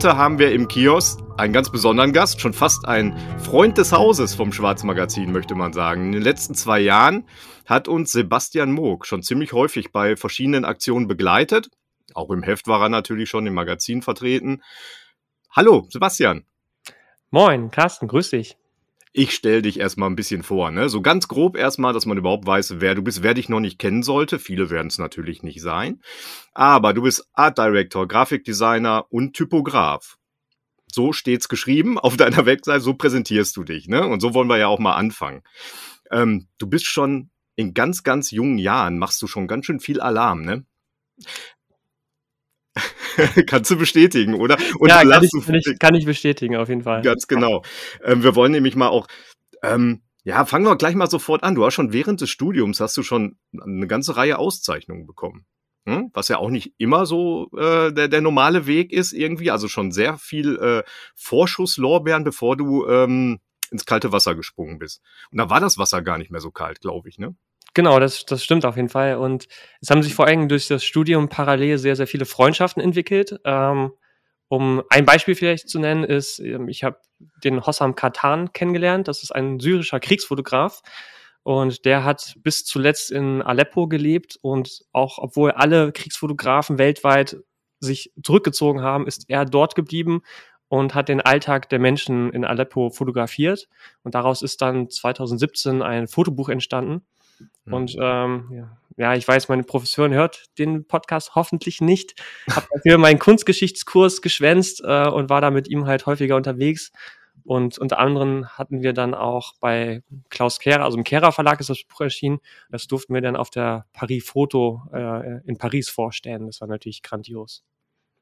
Heute haben wir im Kiosk einen ganz besonderen Gast, schon fast ein Freund des Hauses vom Schwarzmagazin, möchte man sagen. In den letzten zwei Jahren hat uns Sebastian Moog schon ziemlich häufig bei verschiedenen Aktionen begleitet. Auch im Heft war er natürlich schon im Magazin vertreten. Hallo, Sebastian. Moin, Carsten, grüß dich. Ich stelle dich erstmal ein bisschen vor, ne? So ganz grob erstmal, dass man überhaupt weiß, wer du bist, wer dich noch nicht kennen sollte. Viele werden es natürlich nicht sein. Aber du bist Art Director, Grafikdesigner und Typograf. So steht's geschrieben auf deiner Website, so präsentierst du dich, ne? Und so wollen wir ja auch mal anfangen. Ähm, du bist schon in ganz, ganz jungen Jahren, machst du schon ganz schön viel Alarm, ne? Kannst du bestätigen, oder? Und ja, kann ich, kann, ich, kann ich bestätigen, auf jeden Fall. Ganz genau. Ähm, wir wollen nämlich mal auch, ähm, ja, fangen wir gleich mal sofort an. Du hast schon während des Studiums hast du schon eine ganze Reihe Auszeichnungen bekommen. Hm? Was ja auch nicht immer so äh, der, der normale Weg ist irgendwie. Also schon sehr viel äh, Vorschusslorbeeren, bevor du ähm, ins kalte Wasser gesprungen bist. Und da war das Wasser gar nicht mehr so kalt, glaube ich, ne? Genau, das, das stimmt auf jeden Fall. Und es haben sich vor allem durch das Studium parallel sehr, sehr viele Freundschaften entwickelt. Ähm, um ein Beispiel vielleicht zu nennen, ist, ähm, ich habe den Hossam Katan kennengelernt. Das ist ein syrischer Kriegsfotograf. Und der hat bis zuletzt in Aleppo gelebt. Und auch obwohl alle Kriegsfotografen weltweit sich zurückgezogen haben, ist er dort geblieben und hat den Alltag der Menschen in Aleppo fotografiert. Und daraus ist dann 2017 ein Fotobuch entstanden. Mhm. Und ähm, ja, ja, ich weiß, meine Professorin hört den Podcast hoffentlich nicht. Habe dafür meinen Kunstgeschichtskurs geschwänzt äh, und war da mit ihm halt häufiger unterwegs. Und unter anderem hatten wir dann auch bei Klaus Kehrer, also im Kehrer Verlag ist das Buch erschienen. Das durften wir dann auf der Paris Foto äh, in Paris vorstellen. Das war natürlich grandios.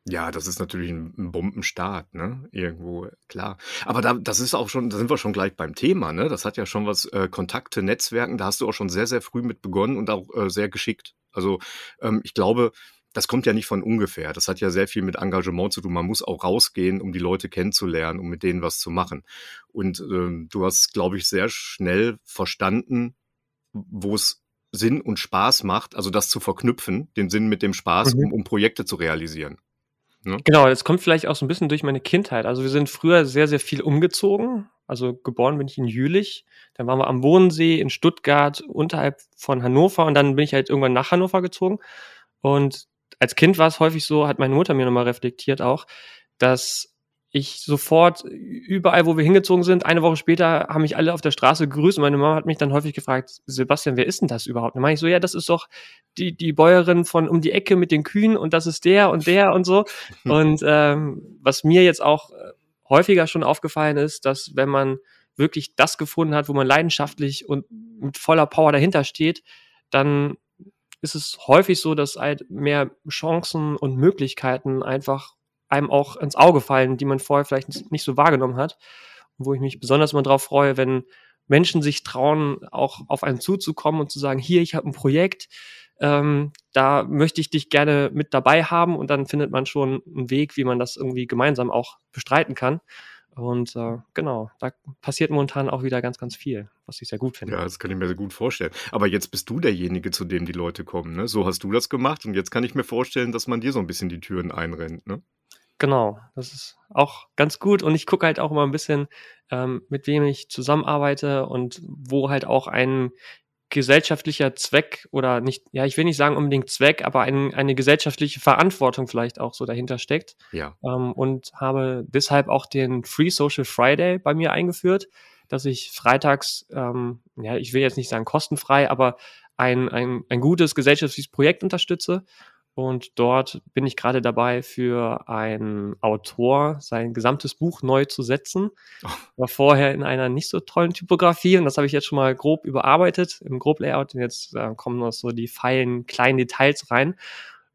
Ja, das ist natürlich ein, Bombenstart, ne? Irgendwo, klar. Aber da, das ist auch schon, da sind wir schon gleich beim Thema, ne? Das hat ja schon was, äh, Kontakte, Netzwerken, da hast du auch schon sehr, sehr früh mit begonnen und auch äh, sehr geschickt. Also ähm, ich glaube, das kommt ja nicht von ungefähr. Das hat ja sehr viel mit Engagement zu tun. Man muss auch rausgehen, um die Leute kennenzulernen, um mit denen was zu machen. Und ähm, du hast, glaube ich, sehr schnell verstanden, wo es Sinn und Spaß macht, also das zu verknüpfen, den Sinn mit dem Spaß, mhm. um, um Projekte zu realisieren. Ne? Genau, das kommt vielleicht auch so ein bisschen durch meine Kindheit. Also wir sind früher sehr, sehr viel umgezogen. Also geboren bin ich in Jülich. Dann waren wir am Bodensee in Stuttgart unterhalb von Hannover und dann bin ich halt irgendwann nach Hannover gezogen. Und als Kind war es häufig so, hat meine Mutter mir nochmal reflektiert auch, dass ich sofort überall, wo wir hingezogen sind, eine Woche später haben mich alle auf der Straße gegrüßt und meine Mama hat mich dann häufig gefragt, Sebastian, wer ist denn das überhaupt? dann meine ich so, ja, das ist doch die, die Bäuerin von um die Ecke mit den Kühen und das ist der und der und so. und ähm, was mir jetzt auch äh, häufiger schon aufgefallen ist, dass wenn man wirklich das gefunden hat, wo man leidenschaftlich und mit voller Power dahinter steht, dann ist es häufig so, dass halt mehr Chancen und Möglichkeiten einfach einem auch ins Auge fallen, die man vorher vielleicht nicht so wahrgenommen hat. Und wo ich mich besonders immer drauf freue, wenn Menschen sich trauen, auch auf einen zuzukommen und zu sagen, hier, ich habe ein Projekt, ähm, da möchte ich dich gerne mit dabei haben und dann findet man schon einen Weg, wie man das irgendwie gemeinsam auch bestreiten kann. Und äh, genau, da passiert momentan auch wieder ganz, ganz viel, was ich sehr gut finde. Ja, das kann ich mir sehr gut vorstellen. Aber jetzt bist du derjenige, zu dem die Leute kommen. Ne? So hast du das gemacht und jetzt kann ich mir vorstellen, dass man dir so ein bisschen die Türen einrennt. Ne? Genau, das ist auch ganz gut und ich gucke halt auch immer ein bisschen, ähm, mit wem ich zusammenarbeite und wo halt auch ein gesellschaftlicher Zweck oder nicht, ja, ich will nicht sagen unbedingt Zweck, aber ein, eine gesellschaftliche Verantwortung vielleicht auch so dahinter steckt. Ja. Ähm, und habe deshalb auch den Free Social Friday bei mir eingeführt, dass ich freitags, ähm, ja, ich will jetzt nicht sagen kostenfrei, aber ein, ein, ein gutes gesellschaftliches Projekt unterstütze und dort bin ich gerade dabei, für einen Autor sein gesamtes Buch neu zu setzen. Oh. War vorher in einer nicht so tollen Typografie und das habe ich jetzt schon mal grob überarbeitet im Groblayout. Und jetzt äh, kommen noch so die feinen, kleinen Details rein.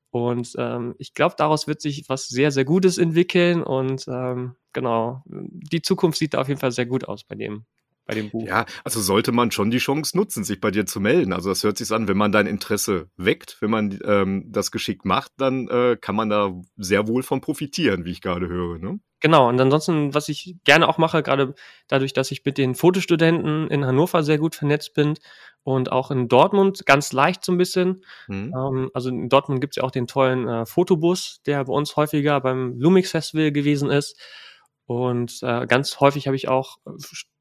Und ähm, ich glaube, daraus wird sich was sehr, sehr Gutes entwickeln. Und ähm, genau, die Zukunft sieht da auf jeden Fall sehr gut aus bei dem bei dem Buch. Ja, also sollte man schon die Chance nutzen, sich bei dir zu melden. Also das hört sich an, wenn man dein Interesse weckt, wenn man ähm, das geschickt macht, dann äh, kann man da sehr wohl von profitieren, wie ich gerade höre. Ne? Genau, und ansonsten, was ich gerne auch mache, gerade dadurch, dass ich mit den Fotostudenten in Hannover sehr gut vernetzt bin und auch in Dortmund ganz leicht so ein bisschen. Mhm. Ähm, also in Dortmund gibt es ja auch den tollen äh, Fotobus, der bei uns häufiger beim Lumix Festival gewesen ist. Und äh, ganz häufig habe ich auch äh,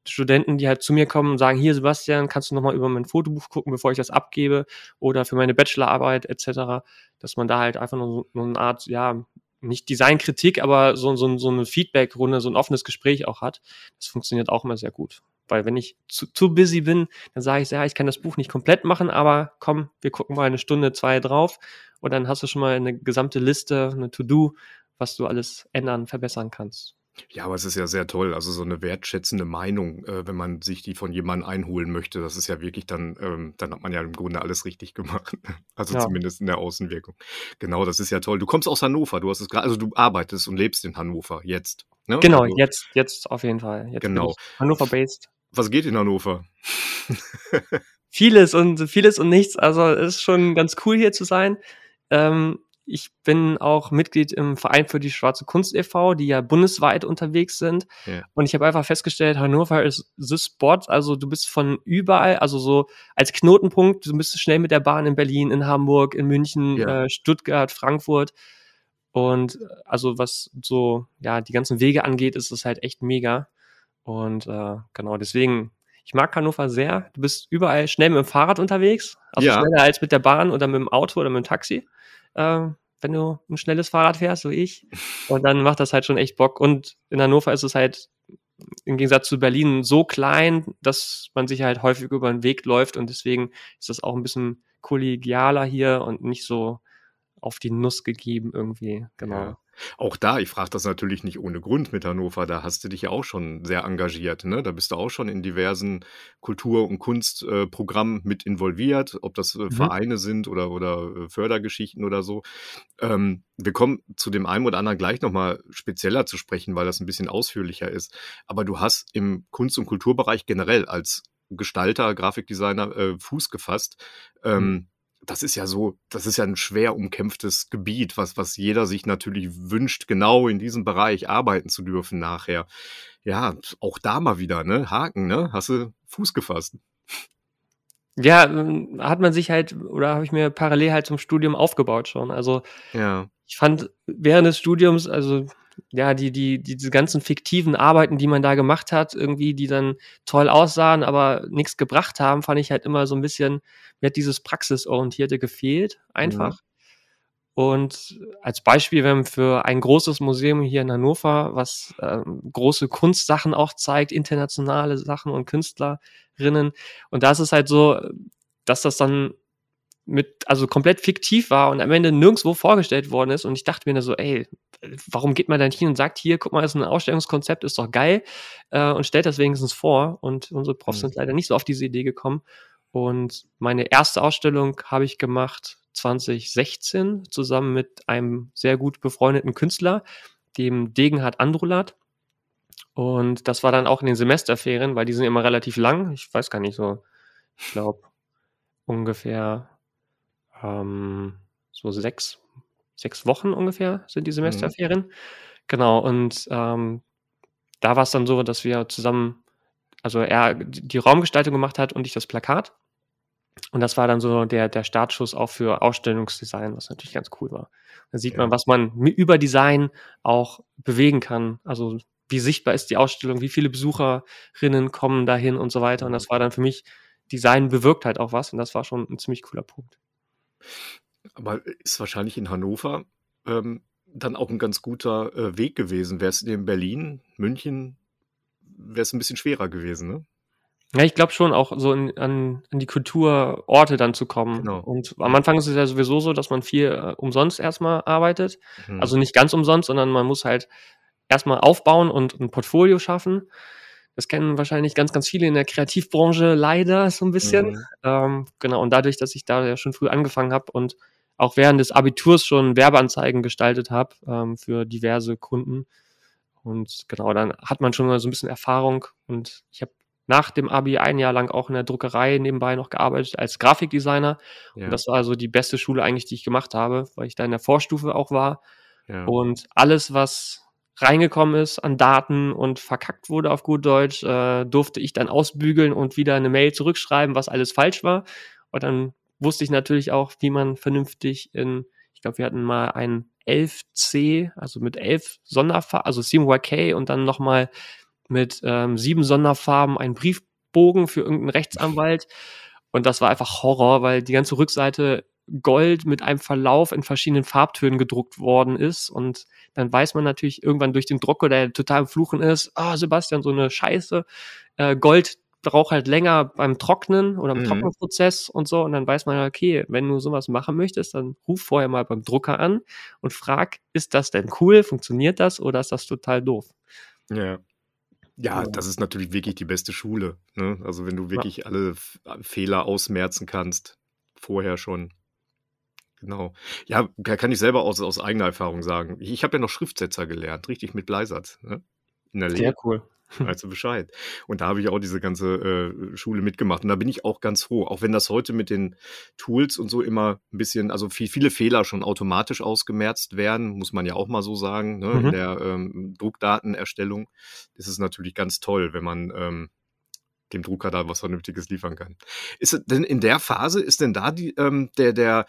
Studenten, die halt zu mir kommen und sagen, hier Sebastian, kannst du nochmal über mein Fotobuch gucken, bevor ich das abgebe oder für meine Bachelorarbeit etc., dass man da halt einfach nur so, eine Art, ja, nicht Designkritik, aber so, so, so eine Feedback-Runde, so ein offenes Gespräch auch hat. Das funktioniert auch immer sehr gut. Weil wenn ich zu, zu busy bin, dann sage ich, ja, ich kann das Buch nicht komplett machen, aber komm, wir gucken mal eine Stunde, zwei drauf und dann hast du schon mal eine gesamte Liste, eine To-Do, was du alles ändern, verbessern kannst. Ja, aber es ist ja sehr toll. Also so eine wertschätzende Meinung, äh, wenn man sich die von jemandem einholen möchte, das ist ja wirklich dann, ähm, dann hat man ja im Grunde alles richtig gemacht. Also Ja. zumindest in der Außenwirkung. Genau, das ist ja toll. Du kommst aus Hannover, du hast es gerade, also du arbeitest und lebst in Hannover jetzt. Ne? Genau, Also, jetzt, jetzt auf jeden Fall. Jetzt genau. Hannover-based. Was geht in Hannover? Vieles und vieles und nichts. Also es ist schon ganz cool hier zu sein. Ähm, ich bin auch Mitglied im Verein für die Schwarze Kunst e.V., die ja bundesweit unterwegs sind. Ja. Und ich habe einfach festgestellt, Hannover ist the spot. Also du bist von überall, also so als Knotenpunkt, du bist schnell mit der Bahn in Berlin, in Hamburg, in München, Ja. äh, Stuttgart, Frankfurt. Und also was so, ja, die ganzen Wege angeht, ist es halt echt mega. Und äh, genau, deswegen, ich mag Hannover sehr. Du bist überall schnell mit dem Fahrrad unterwegs, also Ja. schneller als mit der Bahn oder mit dem Auto oder mit dem Taxi, äh, wenn du ein schnelles Fahrrad fährst, so ich. Und dann macht das halt schon echt Bock. Und in Hannover ist es halt im Gegensatz zu Berlin so klein, dass man sich halt häufig über den Weg läuft und deswegen ist das auch ein bisschen kollegialer hier und nicht so auf die Nuss gegeben irgendwie. Genau. Ja. Auch da, ich frage das natürlich nicht ohne Grund mit Hannover, da hast du dich ja auch schon sehr engagiert, ne? Da bist du auch schon in diversen Kultur- und Kunstprogrammen mit involviert, ob das äh, Mhm. Vereine sind oder, oder äh, Fördergeschichten oder so. Ähm, wir kommen zu dem einen oder anderen gleich nochmal spezieller zu sprechen, weil das ein bisschen ausführlicher ist. Aber du hast im Kunst- und Kulturbereich generell als Gestalter, Grafikdesigner äh, Fuß gefasst. Ähm, Mhm. Das ist ja so, das ist ja ein schwer umkämpftes Gebiet, was, was jeder sich natürlich wünscht, genau in diesem Bereich arbeiten zu dürfen nachher. Ja, auch da mal wieder, ne? Haken, ne? Hast du Fuß gefasst. Ja, ähm, hat man sich halt oder habe ich mir parallel halt zum Studium aufgebaut schon. Also Ja. ich fand während des Studiums, also ja, die, die, die, diese ganzen fiktiven Arbeiten, die man da gemacht hat, irgendwie, die dann toll aussahen, aber nichts gebracht haben, fand ich halt immer so ein bisschen, mir hat dieses Praxisorientierte gefehlt, einfach. Und als Beispiel, wir haben für ein großes Museum hier in Hannover, was ähm, große Kunstsachen auch zeigt, internationale Sachen und Künstlerinnen. Und da ist es halt so, dass das dann mit, also komplett fiktiv war und am Ende nirgendwo vorgestellt worden ist. Und ich dachte mir da so, ey, warum geht man da nicht hin und sagt, hier, guck mal, das ist ein Ausstellungskonzept, ist doch geil, äh, und stellt das wenigstens vor. Und unsere Profs Mhm. sind leider nicht so auf diese Idee gekommen. Und meine erste Ausstellung habe ich gemacht 2016 zusammen mit einem sehr gut befreundeten Künstler, dem Degenhard Andrulat. Und das war dann auch in den Semesterferien, weil die sind immer relativ lang. Ich weiß gar nicht so, ich glaube ungefähr ähm, so sechs, sechs Wochen ungefähr sind die Semesterferien. Genau, und ähm, da war es dann so, dass wir zusammen, also er die Raumgestaltung gemacht hat und ich das Plakat. Und das war dann so der, der Startschuss auch für Ausstellungsdesign, was natürlich ganz cool war. Da sieht Ja. man, was man über Design auch bewegen kann. Also wie sichtbar ist die Ausstellung, wie viele Besucherinnen kommen dahin und so weiter. Und das war dann für mich, Design bewirkt halt auch was und das war schon ein ziemlich cooler Punkt. Aber ist wahrscheinlich in Hannover ähm, dann auch ein ganz guter äh, Weg gewesen. Wärst du in Berlin, München, wäre es ein bisschen schwerer gewesen, ne? Ja, ich glaube schon auch so in, an, an die Kulturorte dann zu kommen. Genau. Und am Anfang ist es ja sowieso so, dass man viel äh, umsonst erstmal arbeitet. Hm. Also nicht ganz umsonst, sondern man muss halt erstmal aufbauen und ein Portfolio schaffen. Das kennen wahrscheinlich ganz, ganz viele in der Kreativbranche leider so ein bisschen. Mhm. Ähm, genau, und dadurch, dass ich da ja schon früh angefangen habe und auch während des Abiturs schon Werbeanzeigen gestaltet habe ähm, für diverse Kunden. Und genau, dann hat man schon mal so ein bisschen Erfahrung und ich habe nach dem Abi ein Jahr lang auch in der Druckerei nebenbei noch gearbeitet als Grafikdesigner. Ja. Und das war so die beste Schule eigentlich, die ich gemacht habe, weil ich da in der Vorstufe auch war. Ja. Und alles, was reingekommen ist an Daten und verkackt wurde auf gut Deutsch, äh, durfte ich dann ausbügeln und wieder eine Mail zurückschreiben, was alles falsch war. Und dann wusste ich natürlich auch, wie man vernünftig in, ich glaube, wir hatten mal ein 11C, also mit 11 Sonderfarben, also CMYK und dann nochmal mit ähm, sieben Sonderfarben einen Briefbogen für irgendeinen Rechtsanwalt. Und das war einfach Horror, weil die ganze Rückseite Gold mit einem Verlauf in verschiedenen Farbtönen gedruckt worden ist. Und dann weiß man natürlich irgendwann durch den Drucker, der total im Fluchen ist, ah, Sebastian, so eine Scheiße. Äh, Gold braucht halt länger beim Trocknen oder im Mhm. Trocknungsprozess und so. Und dann weiß man, okay, wenn du sowas machen möchtest, dann ruf vorher mal beim Drucker an und frag, ist das denn cool? Funktioniert das oder ist das total doof? Ja. Ja, Ja. das ist natürlich wirklich die beste Schule. Ne? Also wenn du wirklich alle F Fehler ausmerzen kannst, vorher schon. Genau. Ja, ka kann ich selber aus aus eigener Erfahrung sagen. Ich ich habe ja noch Schriftsetzer gelernt, richtig mit Bleisatz, ne? In der Lehre. Sehr cool. Weißt du Bescheid. Und da habe ich auch diese ganze äh, Schule mitgemacht. Und da bin ich auch ganz froh, auch wenn das heute mit den Tools und so immer ein bisschen, also viel, viele Fehler schon automatisch ausgemerzt werden, muss man ja auch mal so sagen, ne? in Mhm. der ähm, Druckdatenerstellung. ist es natürlich ganz toll, wenn man ähm, dem Drucker da was Vernünftiges liefern kann. Ist denn in der Phase, ist denn da die, ähm, der, der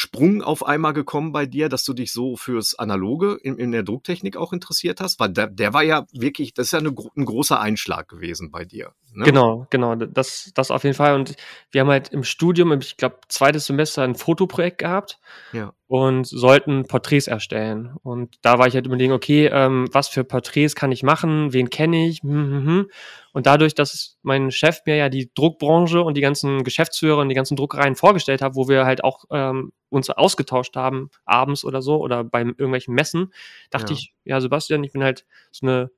Sprung auf einmal gekommen bei dir, dass du dich so fürs Analoge in, in der Drucktechnik auch interessiert hast? Weil der, der war ja wirklich, das ist ja eine, ein großer Einschlag gewesen bei dir. Ne? Genau, genau, das, das auf jeden Fall. Und wir haben halt im Studium, ich glaube, zweites Semester ein Fotoprojekt gehabt Ja. Und sollten Porträts erstellen. Und da war ich halt überlegen, okay, ähm, was für Porträts kann ich machen, wen kenne ich? Hm, hm, hm. Und dadurch, dass mein Chef mir ja die Druckbranche und die ganzen Geschäftsführer und die ganzen Druckereien vorgestellt hat, wo wir halt auch ähm, uns ausgetauscht haben, abends oder so, oder bei irgendwelchen Messen, dachte Ja. ich, ja, Sebastian, ich bin halt so eine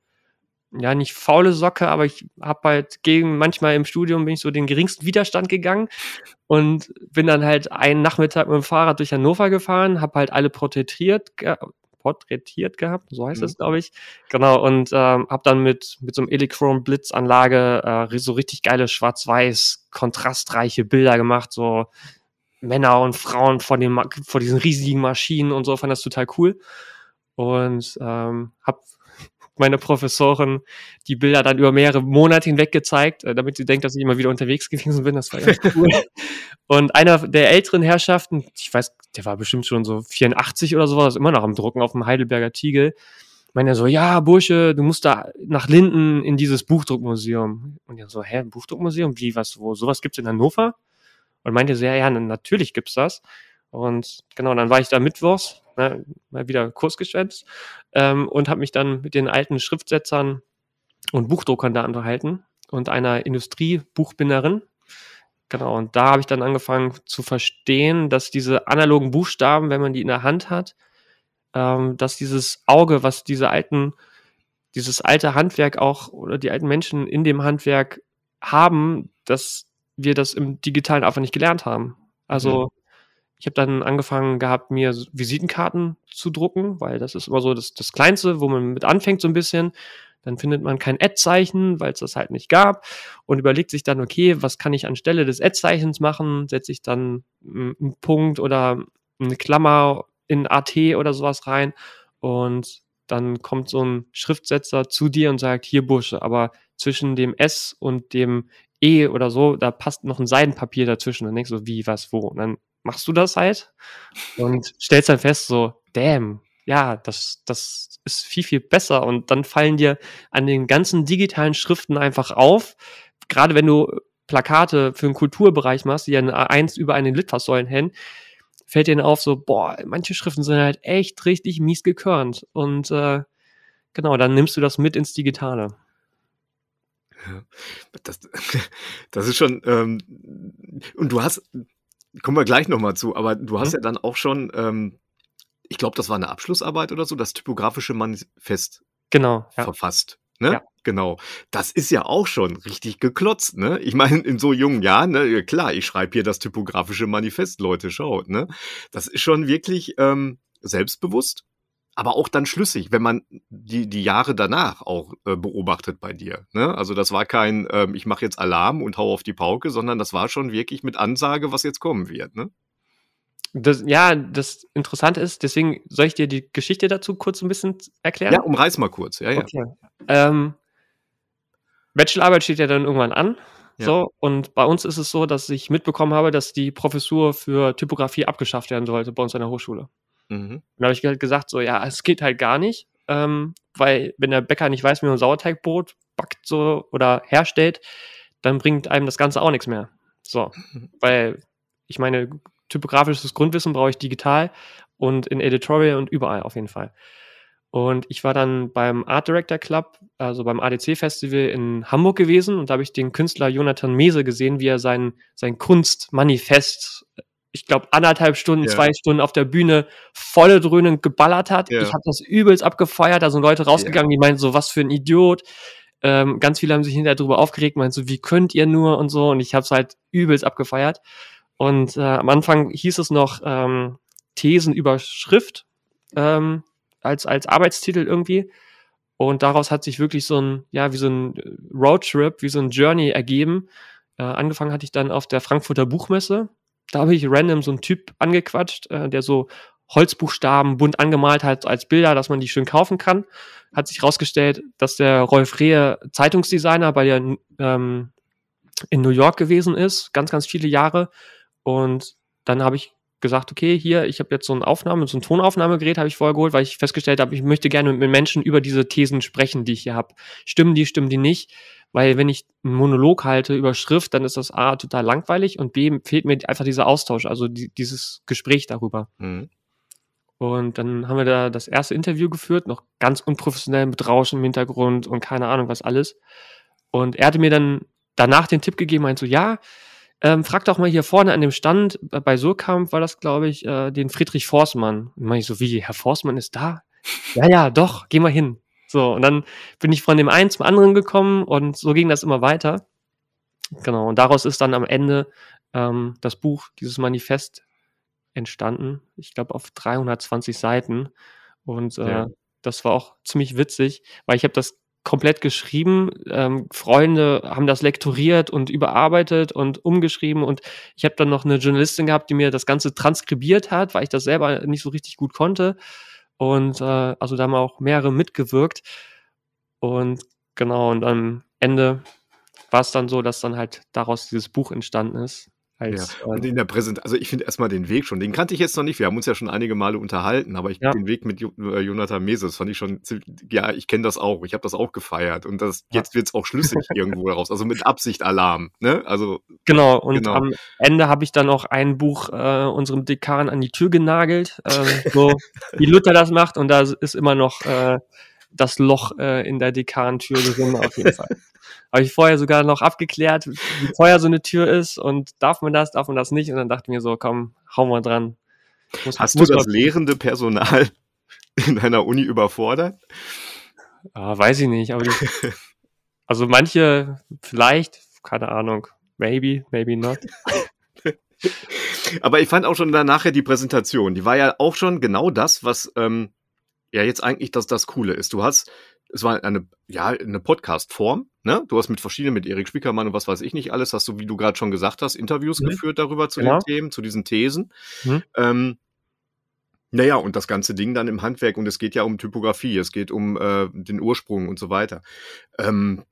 ja, nicht faule Socke, aber ich habe halt gegen, manchmal im Studium bin ich so den geringsten Widerstand gegangen und bin dann halt einen Nachmittag mit dem Fahrrad durch Hannover gefahren, habe halt alle porträtiert, ge porträtiert gehabt, so heißt Mhm. es, glaube ich. Genau, und ähm, habe dann mit, mit so einem Electron Blitzanlage äh, so richtig geile schwarz-weiß, kontrastreiche Bilder gemacht, so Männer und Frauen vor, dem, vor diesen riesigen Maschinen und so, fand das total cool. Und ähm, habe meine Professorin die Bilder dann über mehrere Monate hinweg gezeigt, äh, damit sie denkt, dass ich immer wieder unterwegs gewesen bin. Das war ganz cool. Und einer der älteren Herrschaften, ich weiß, der war bestimmt schon so 84 oder sowas, immer noch am Drucken auf dem Heidelberger Tiegel, meinte er so, ja, Bursche, du musst da nach Linden in dieses Buchdruckmuseum. Und ich so, hä, Buchdruckmuseum? Wie, was, wo, sowas gibt's in Hannover? Und meinte sehr, ja, na, natürlich gibt's das. Und genau, dann war ich da mittwochs, ne, mal wieder Kurs geschwänzt, ähm, und habe mich dann mit den alten Schriftsetzern und Buchdruckern da unterhalten und einer Industriebuchbinderin. Genau, und da habe ich dann angefangen zu verstehen, dass diese analogen Buchstaben, wenn man die in der Hand hat, ähm, dass dieses Auge, was diese alten, dieses alte Handwerk auch oder die alten Menschen in dem Handwerk haben, dass wir das im Digitalen einfach nicht gelernt haben. Also ich habe dann angefangen gehabt, mir Visitenkarten zu drucken, weil das ist immer so das, das Kleinste, wo man mit anfängt so ein bisschen. Dann findet man kein Ad-Zeichen, weil es das halt nicht gab und überlegt sich dann, okay, was kann ich anstelle des Ad-Zeichens machen? Setze ich dann mm, einen Punkt oder eine Klammer in AT oder sowas rein und dann kommt so ein Schriftsetzer zu dir und sagt, hier Bursche, aber zwischen dem S und dem E oder so, da passt noch ein Seidenpapier dazwischen. Dann denkst du, wie, was, wo? Und dann machst du das halt und stellst dann fest, so, damn, ja, das, das ist viel, viel besser. Und dann fallen dir an den ganzen digitalen Schriften einfach auf, gerade wenn du Plakate für den Kulturbereich machst, die ja eins über einen Litfaßsäulen hängen, fällt dir auf, so, boah, manche Schriften sind halt echt richtig mies gekörnt. Und äh, genau, dann nimmst du das mit ins Digitale. Ja. Das, das ist schon, ähm, und du hast, kommen wir gleich nochmal zu, aber du hast Mhm. ja dann auch schon, ähm, ich glaube, das war eine Abschlussarbeit oder so, das typografische Manifest Genau, ja. verfasst. Ne? Ja. Genau. Das ist ja auch schon richtig geklotzt, ne? Ich meine, in so jungen Jahren, ne, klar, ich schreibe hier das typografische Manifest, Leute, schaut, ne? Das ist schon wirklich ähm, selbstbewusst. Aber auch dann schlüssig, wenn man die, die Jahre danach auch äh, beobachtet bei dir. Ne? Also das war kein, ähm, ich mache jetzt Alarm und hau auf die Pauke, sondern das war schon wirklich mit Ansage, was jetzt kommen wird. Ne? Das, ja, das Interessante ist, deswegen soll ich dir die Geschichte dazu kurz ein bisschen erklären? Ja, umreiß mal kurz. Ja, ja. Okay. Ähm, Bachelorarbeit steht ja dann irgendwann an. Ja. So, und bei uns ist es so, dass ich mitbekommen habe, dass die Professur für Typografie abgeschafft werden sollte bei uns an der Hochschule. Mhm. Und da habe ich halt gesagt, so, ja, es geht halt gar nicht, ähm, weil wenn der Bäcker nicht weiß, wie man Sauerteigbrot backt so oder herstellt, dann bringt einem das Ganze auch nichts mehr. So, weil ich meine, typografisches Grundwissen brauche ich digital und in Editorial und überall auf jeden Fall. Und ich war dann beim Art Director Club, also beim ADC Festival in Hamburg gewesen und da habe ich den Künstler Jonathan Mese gesehen, wie er sein, sein Kunstmanifest, ich glaube, anderthalb Stunden, ja. zwei Stunden auf der Bühne volle dröhnend geballert hat. Ja. Ich habe das übelst abgefeiert, da sind Leute rausgegangen, ja. die meinten so, was für ein Idiot. Ähm, ganz viele haben sich hinterher darüber aufgeregt, meinten so, wie könnt ihr nur und so. Und ich habe es halt übelst abgefeiert. Und äh, am Anfang hieß es noch ähm, Thesen über Schrift ähm, als, als Arbeitstitel irgendwie. Und daraus hat sich wirklich so ein, ja, wie so ein Roadtrip, wie so ein Journey ergeben. Äh, angefangen hatte ich dann auf der Frankfurter Buchmesse. Da habe ich random so einen Typ angequatscht, äh, der so Holzbuchstaben bunt angemalt hat als Bilder, dass man die schön kaufen kann. Hat sich herausgestellt, dass der Rolf Rehe Zeitungsdesigner bei der ähm, in New York gewesen ist, ganz, ganz viele Jahre und dann habe ich gesagt, okay, hier, ich habe jetzt so ein Aufnahme, so ein Tonaufnahmegerät habe ich vorher geholt, weil ich festgestellt habe, ich möchte gerne mit Menschen über diese Thesen sprechen, die ich hier habe. Stimmen die, stimmen die nicht? Weil wenn ich einen Monolog halte über Schrift, dann ist das A total langweilig und B fehlt mir einfach dieser Austausch, also die, dieses Gespräch darüber. Mhm. Und dann haben wir da das erste Interview geführt, noch ganz unprofessionell mit Rauschen im Hintergrund und keine Ahnung was alles. Und er hatte mir dann danach den Tipp gegeben, meint so, ja, ähm, frag doch mal hier vorne an dem Stand, bei Surkamp war das, glaube ich, äh, den Friedrich Forstmann. Und meine ich so, wie, Herr Forstmann ist da? ja, ja, doch, geh mal hin. So, und dann bin ich von dem einen zum anderen gekommen und so ging das immer weiter. Genau, und daraus ist dann am Ende ähm, das Buch, dieses Manifest entstanden. Ich glaube auf 320 Seiten. Und äh, ja. das war auch ziemlich witzig, weil ich habe das komplett geschrieben. Ähm, Freunde haben das lektoriert und überarbeitet und umgeschrieben und ich habe dann noch eine Journalistin gehabt, die mir das Ganze transkribiert hat, weil ich das selber nicht so richtig gut konnte. Und äh, also da haben auch mehrere mitgewirkt. Und genau, und am Ende war es dann so, dass dann halt daraus dieses Buch entstanden ist. Als, ja. Und in der Präsentation, also ich finde erstmal den Weg schon, den kannte ich jetzt noch nicht. Wir haben uns ja schon einige Male unterhalten, aber ich ja. den Weg mit äh, Jonathan Mese, das fand ich schon, ja, ich kenne das auch, ich habe das auch gefeiert und das ja. jetzt wird es auch schlüssig irgendwo daraus, also mit Absicht Alarm, ne? Also genau. Und genau. am Ende habe ich dann auch ein Buch äh, unserem Dekan an die Tür genagelt, äh, so wie Luther das macht, und da ist immer noch äh, das Loch äh, in der Dekantür drin auf jeden Fall. Habe ich vorher sogar noch abgeklärt, wie teuer so eine Tür ist und darf man das, darf man das nicht. Und dann dachte ich mir so, komm, hau mal dran. Muss, Hast muss du das lehrende Personal in deiner Uni überfordert? Ah, weiß ich nicht, aber das, also manche vielleicht, keine Ahnung, maybe, maybe not. aber ich fand auch schon danach die Präsentation, die war ja auch schon genau das, was ähm, ja jetzt eigentlich das, das Coole ist. Du hast, es war eine, ja, eine Podcast-Form, ne? Du hast mit verschiedenen, mit Erik Spiekermann und was weiß ich nicht alles, hast du, wie du gerade schon gesagt hast, Interviews mhm. geführt darüber zu genau. den Themen, zu diesen Thesen. Mhm. Ähm, naja, und das ganze Ding dann im Handwerk und es geht ja um Typografie, es geht um äh, den Ursprung und so weiter. Ähm,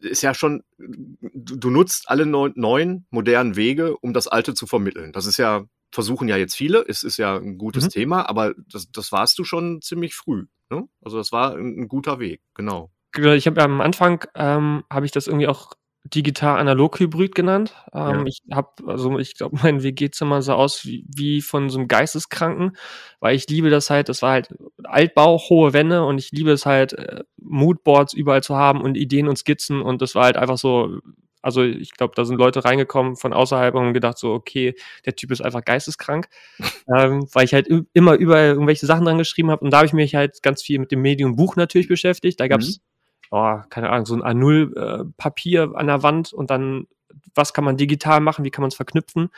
ist ja schon, du, du nutzt alle neuen, neuen, modernen Wege, um das Alte zu vermitteln. Das ist ja versuchen ja jetzt viele, es ist ja ein gutes mhm. Thema, aber das, das warst du schon ziemlich früh. Ne? Also das war ein, ein guter Weg, genau. genau ich habe am Anfang ähm, habe ich das irgendwie auch digital analog hybrid genannt. Ähm, ja. Ich habe also ich glaube mein WG-Zimmer sah aus wie, wie von so einem Geisteskranken, weil ich liebe das halt. Das war halt Altbau, hohe Wände und ich liebe es halt äh, Moodboards überall zu haben und Ideen und Skizzen und das war halt einfach so also ich glaube, da sind Leute reingekommen von außerhalb und gedacht so, okay, der Typ ist einfach geisteskrank, ähm, weil ich halt immer überall irgendwelche Sachen dran geschrieben habe und da habe ich mich halt ganz viel mit dem Medium Buch natürlich beschäftigt. Da gab's, mhm. oh, keine Ahnung, so ein A0-Papier äh, an der Wand und dann, was kann man digital machen, wie kann man es verknüpfen?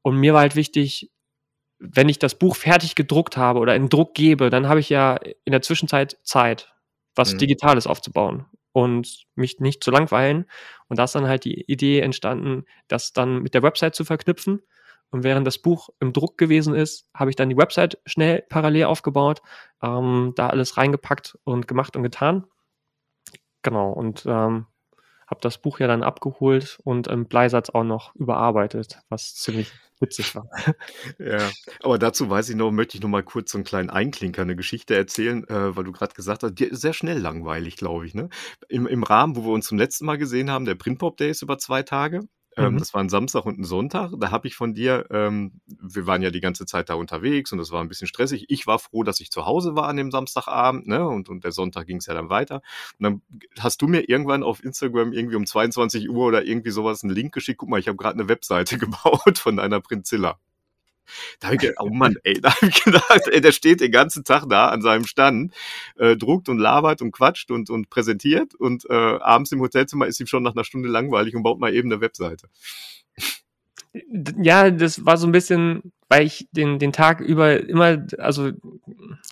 Und mir war halt wichtig, wenn ich das Buch fertig gedruckt habe oder in Druck gebe, dann habe ich ja in der Zwischenzeit Zeit, was Mhm. Digitales aufzubauen und mich nicht zu langweilen. Und da ist dann halt die Idee entstanden, das dann mit der Website zu verknüpfen. Und während das Buch im Druck gewesen ist, habe ich dann die Website schnell parallel aufgebaut, ähm, da alles reingepackt und gemacht und getan. Genau, und ähm, habe das Buch ja dann abgeholt und im Bleisatz auch noch überarbeitet, was ziemlich witzig war. Ja, aber dazu weiß ich noch, möchte ich noch mal kurz so einen kleinen Einklinker, eine Geschichte erzählen, äh, weil du gerade gesagt hast, dir ist sehr schnell langweilig, glaube ich, ne? Im, Im Rahmen, wo wir uns zum letzten Mal gesehen haben, der Printpop Day ist über zwei Tage. Ähm, Mhm. Das war ein Samstag und ein Sonntag. Da habe ich von dir, ähm, wir waren ja die ganze Zeit da unterwegs und das war ein bisschen stressig. Ich war froh, dass ich zu Hause war an dem Samstagabend, ne? Und, und der Sonntag ging es ja dann weiter. Und dann hast du mir irgendwann auf Instagram irgendwie um 22 Uhr oder irgendwie sowas einen Link geschickt. Guck mal, ich habe gerade eine Webseite gebaut von deiner Prinzilla. Da habe ich gedacht, oh Mann, ey, da habe ich gedacht, ey, der steht den ganzen Tag da an seinem Stand, äh, druckt und labert und quatscht und, und präsentiert und äh, abends im Hotelzimmer ist ihm schon nach einer Stunde langweilig und baut mal eben eine Webseite. Ja, das war so ein bisschen, weil ich den, den Tag über immer, also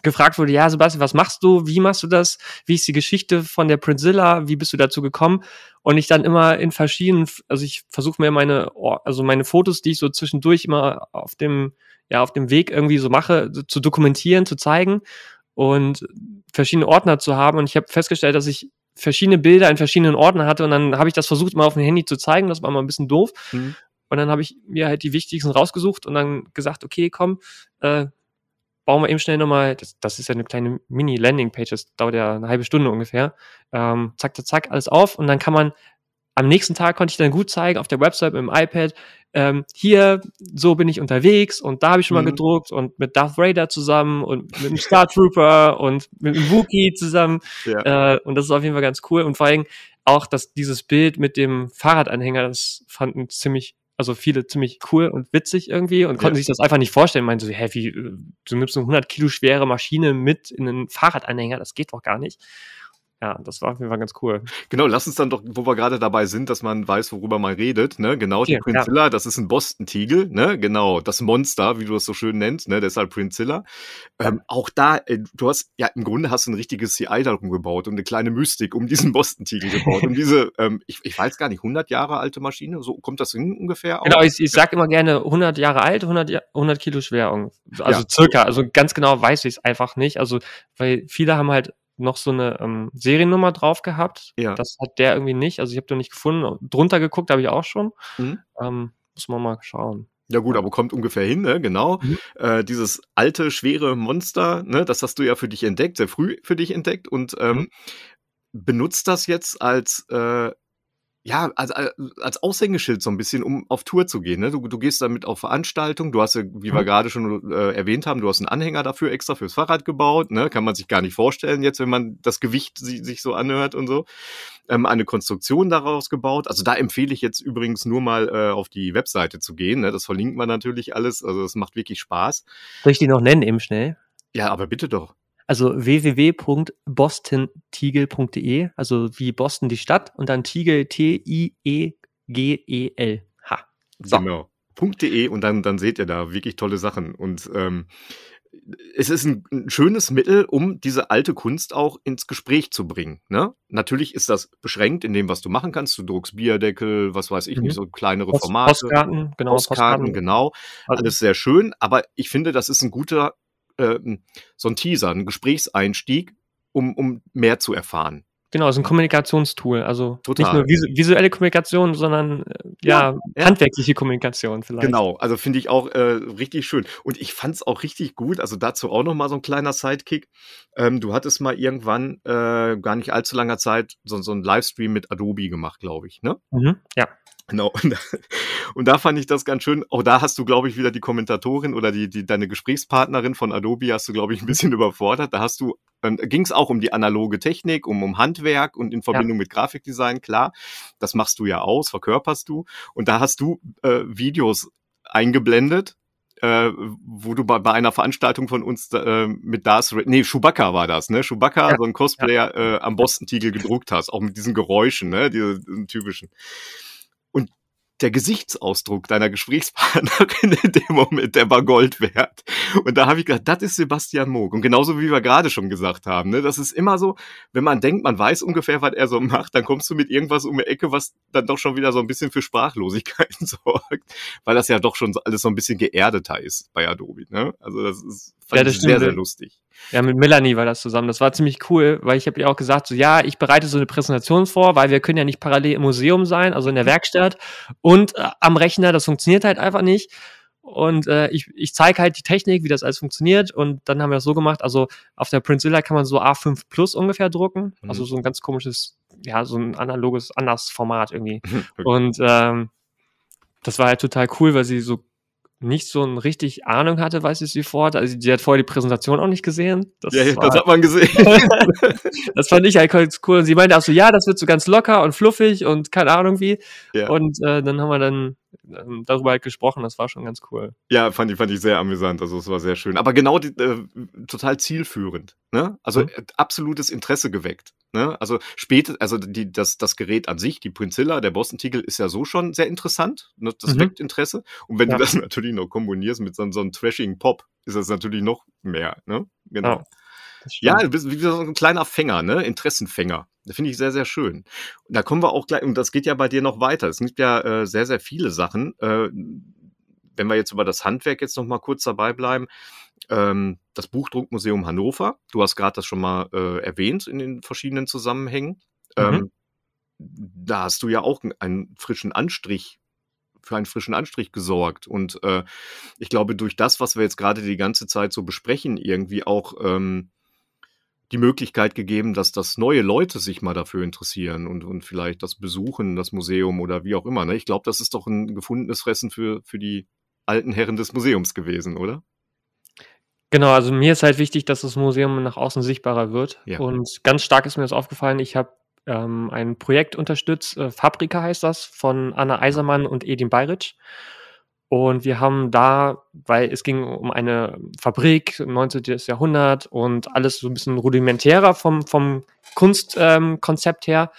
gefragt wurde, ja, Sebastian, was machst du? Wie machst du das? Wie ist die Geschichte von der Prinzilla? Wie bist du dazu gekommen? Und ich dann immer in verschiedenen, also ich versuche mir meine, also meine Fotos, die ich so zwischendurch immer auf dem, ja, auf dem Weg irgendwie so mache, zu dokumentieren, zu zeigen und verschiedene Ordner zu haben. Und ich habe festgestellt, dass ich verschiedene Bilder in verschiedenen Ordnern hatte und dann habe ich das versucht, mal auf dem Handy zu zeigen. Das war mal ein bisschen doof. Mhm. Und dann habe ich mir halt die wichtigsten rausgesucht und dann gesagt, okay, komm, äh, bauen wir eben schnell nochmal, das, das ist ja eine kleine Mini-Landing-Page, das dauert ja eine halbe Stunde ungefähr. Ähm, zack, zack, zack, alles auf und dann kann man, am nächsten Tag konnte ich dann gut zeigen auf der Website mit dem iPad, ähm, hier, so bin ich unterwegs und da habe ich schon mal Mhm. gedruckt und mit Darth Vader zusammen und mit dem Star Trooper und mit dem Wookiee zusammen Ja. äh, und das ist auf jeden Fall ganz cool. Und vor allem auch, dass dieses Bild mit dem Fahrradanhänger, das fanden ziemlich, also viele ziemlich cool und witzig irgendwie und konnten Ja. sich das einfach nicht vorstellen. Meinen so, hä, wie, äh, du nimmst eine 100 Kilo schwere Maschine mit in einen Fahrradanhänger, das geht doch gar nicht. Ja, das war auf jeden Fall ganz cool. Genau, lass uns dann doch, wo wir gerade dabei sind, dass man weiß, worüber man redet, ne? Genau, die Ja, ja. Prinzilla, das ist ein Boston-Tiegel, ne? Genau, das Monster, wie du es so schön nennst, ne? Deshalb Prinzilla. Ähm, auch da, äh, du hast, ja, im Grunde hast du ein richtiges CI darum gebaut und eine kleine Mystik um diesen Boston-Tiegel gebaut. um diese, ähm, ich, ich weiß gar nicht, 100 Jahre alte Maschine, so kommt das hin ungefähr Genau, auch? ich, ich sag immer gerne 100 Jahre alt, 100, Ja- 100 Kilo schwer. Also Ja. circa, also ganz genau weiß ich es einfach nicht. Also, weil viele haben halt noch so eine ähm, Seriennummer drauf gehabt. Ja. Das hat der irgendwie nicht. Also ich habe den nicht gefunden. Drunter geguckt habe ich auch schon. Mhm. Ähm, muss man mal schauen. Ja gut, aber kommt ungefähr hin, ne? Genau. Mhm. Äh, dieses alte, schwere Monster, ne? Das hast du ja für dich entdeckt, sehr früh für dich entdeckt und ähm, Mhm. benutzt das jetzt als äh, ja, als, als Aushängeschild so ein bisschen, um auf Tour zu gehen. Ne? Du, du gehst damit auf Veranstaltungen, du hast wie wir Mhm. gerade schon äh, erwähnt haben, du hast einen Anhänger dafür extra fürs Fahrrad gebaut, ne? Kann man sich gar nicht vorstellen jetzt, wenn man das Gewicht si sich so anhört und so. Ähm, eine Konstruktion daraus gebaut. Also da empfehle ich jetzt übrigens nur mal äh, auf die Webseite zu gehen. Ne? Das verlinkt man natürlich alles. Also es macht wirklich Spaß. Soll ich die noch nennen eben schnell? Ja, aber bitte doch. Also www.bostontiegel.de, also wie Boston die Stadt und dann Tiegel T-I-E-G-E-L. Ha. So. Genau. .de und dann, dann seht ihr da wirklich tolle Sachen. Und ähm, es ist ein, ein schönes Mittel, um diese alte Kunst auch ins Gespräch zu bringen. Ne? Natürlich ist das beschränkt in dem, was du machen kannst. Du druckst Bierdeckel, was weiß ich Mhm. nicht, so kleinere Post, Formate. Postkarten, genau. Postkarten, genau. Also- Alles sehr schön, aber ich finde, das ist ein guter, ähm, so ein Teaser, ein Gesprächseinstieg, um, um mehr zu erfahren. Genau, es ist ein Kommunikationstool. Also Total. nicht nur visu visuelle Kommunikation, sondern äh, ja, ja. handwerkliche Kommunikation vielleicht. Genau, also finde ich auch äh, richtig schön. Und ich fand es auch richtig gut, also dazu auch noch mal so ein kleiner Sidekick. Ähm, du hattest mal irgendwann, äh, gar nicht allzu langer Zeit, so, so einen Livestream mit Adobe gemacht, glaube ich, ne? Mhm, ja. Genau. Und da, und da fand ich das ganz schön. Auch da hast du, glaube ich, wieder die Kommentatorin oder die, die deine Gesprächspartnerin von Adobe hast du, glaube ich, ein bisschen überfordert. Da hast du, ähm, ging es auch um die analoge Technik, um, um Handwerk und in Verbindung mit Grafikdesign, klar. Das machst du ja aus, verkörperst du. Und da hast du äh, Videos eingeblendet, äh, wo du bei, bei einer Veranstaltung von uns äh, mit Darth Ra- nee, Chewbacca war das, ne? Chewbacca, Ja. so ein Cosplayer, äh, am Boston-Tiegel gedruckt hast, auch mit diesen Geräuschen, ne? Diese, diesen typischen. Der Gesichtsausdruck deiner Gesprächspartnerin in dem Moment, der war Gold wert. Und da habe ich gedacht, das ist Sebastian Moog. Und genauso wie wir gerade schon gesagt haben, ne, das ist immer so, wenn man denkt, man weiß ungefähr, was er so macht, dann kommst du mit irgendwas um die Ecke, was dann doch schon wieder so ein bisschen für Sprachlosigkeiten sorgt, weil das ja doch schon alles so ein bisschen geerdeter ist bei Adobe. Ne? Also das ist fand ja, das sehr, sehr lustig. Ja, mit Melanie war das zusammen. Das war ziemlich cool, weil ich habe ihr auch gesagt, so ja, ich bereite so eine Präsentation vor, weil wir können ja nicht parallel im Museum sein, also in der Werkstatt und äh, am Rechner, das funktioniert halt einfach nicht. Und äh, ich, ich zeige halt die Technik, wie das alles funktioniert. Und dann haben wir das so gemacht. Also auf der Prinzilla kann man so A5 Plus ungefähr drucken. Mhm. Also so ein ganz komisches, ja, so ein analoges, anderes Format irgendwie. okay. Und ähm, das war halt total cool, weil sie so nicht so ein richtig Ahnung hatte, weiß ich sie vor. Also die hat vorher die Präsentation auch nicht gesehen. Das ja, war, das hat man gesehen. das fand ich halt ganz cool. Und sie meinte auch so, ja, das wird so ganz locker und fluffig und keine Ahnung wie. Ja. Und äh, dann haben wir dann darüber halt gesprochen. Das war schon ganz cool. Ja, fand ich, fand ich sehr amüsant. Also es war sehr schön. Aber genau die, äh, total zielführend. Ne? Also mhm. absolutes Interesse geweckt. Ne? Also später, also die, das, das Gerät an sich, die Princilla, der Boston Tiegel, ist ja so schon sehr interessant. Ne? Das mhm. weckt Interesse. Und wenn ja. du das natürlich noch kombinierst mit so, so einem trashing Pop, ist das natürlich noch mehr. Ne? Genau. Ja, ja, du bist wie so ein kleiner Fänger, ne? Interessenfänger. Das finde ich sehr, sehr schön. Und da kommen wir auch gleich, und das geht ja bei dir noch weiter. Es gibt ja äh, sehr, sehr viele Sachen. Äh, wenn wir jetzt über das Handwerk jetzt noch mal kurz dabei bleiben, ähm, das Buchdruckmuseum Hannover. Du hast gerade das schon mal äh, erwähnt in den verschiedenen Zusammenhängen. Mhm. Ähm, da hast du ja auch einen frischen Anstrich für einen frischen Anstrich gesorgt. Und äh, ich glaube, durch das, was wir jetzt gerade die ganze Zeit so besprechen, irgendwie auch ähm, die Möglichkeit gegeben, dass das neue Leute sich mal dafür interessieren und, und vielleicht das besuchen, das Museum oder wie auch immer. Ne? Ich glaube, das ist doch ein gefundenes Fressen für, für die alten Herren des Museums gewesen, oder? Genau, also mir ist halt wichtig, dass das Museum nach außen sichtbarer wird. Ja. Und ganz stark ist mir das aufgefallen, ich habe ähm, ein Projekt unterstützt, äh, Fabrika heißt das, von Anna Eisermann und Edin Bayritsch. Und wir haben da, weil es ging um eine Fabrik, 19. Jahrhundert und alles so ein bisschen rudimentärer vom, vom Kunstkonzept ähm, her.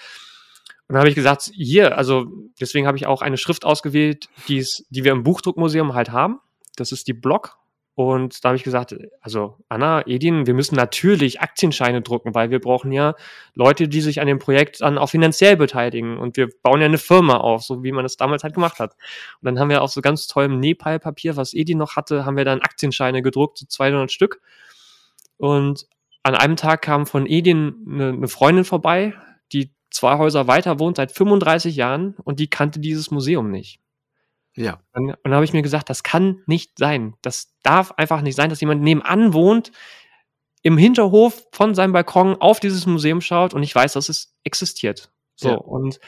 Und dann habe ich gesagt, hier, also deswegen habe ich auch eine Schrift ausgewählt, die wir im Buchdruckmuseum halt haben. Das ist die Block und da habe ich gesagt, also Anna, Edin, wir müssen natürlich Aktienscheine drucken, weil wir brauchen ja Leute, die sich an dem Projekt dann auch finanziell beteiligen. Und wir bauen ja eine Firma auf, so wie man das damals halt gemacht hat. Und dann haben wir auf so ganz tollem Nepal-Papier, was Edin noch hatte, haben wir dann Aktienscheine gedruckt, so 200 Stück. Und an einem Tag kam von Edin eine, eine Freundin vorbei, die zwei Häuser weiter wohnt seit 35 Jahren und die kannte dieses Museum nicht. Ja. Und, und dann habe ich mir gesagt, das kann nicht sein. Das darf einfach nicht sein, dass jemand nebenan wohnt, im Hinterhof von seinem Balkon auf dieses Museum schaut und ich weiß, dass es existiert. So, ja. und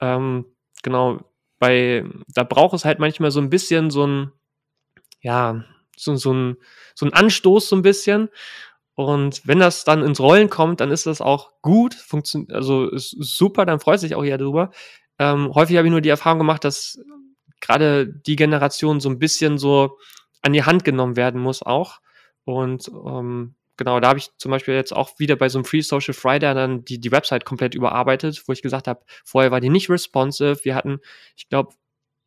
ähm, genau, bei, da braucht es halt manchmal so ein bisschen so ein, ja, so, so, ein, so ein Anstoß so ein bisschen. Und wenn das dann ins Rollen kommt, dann ist das auch gut, funktioniert, also ist super, dann freut sich auch jeder drüber. Ähm, häufig habe ich nur die Erfahrung gemacht, dass gerade die Generation so ein bisschen so an die Hand genommen werden muss auch. Und ähm, genau, da habe ich zum Beispiel jetzt auch wieder bei so einem Free Social Friday dann die, die Website komplett überarbeitet, wo ich gesagt habe, vorher war die nicht responsive. Wir hatten, ich glaube,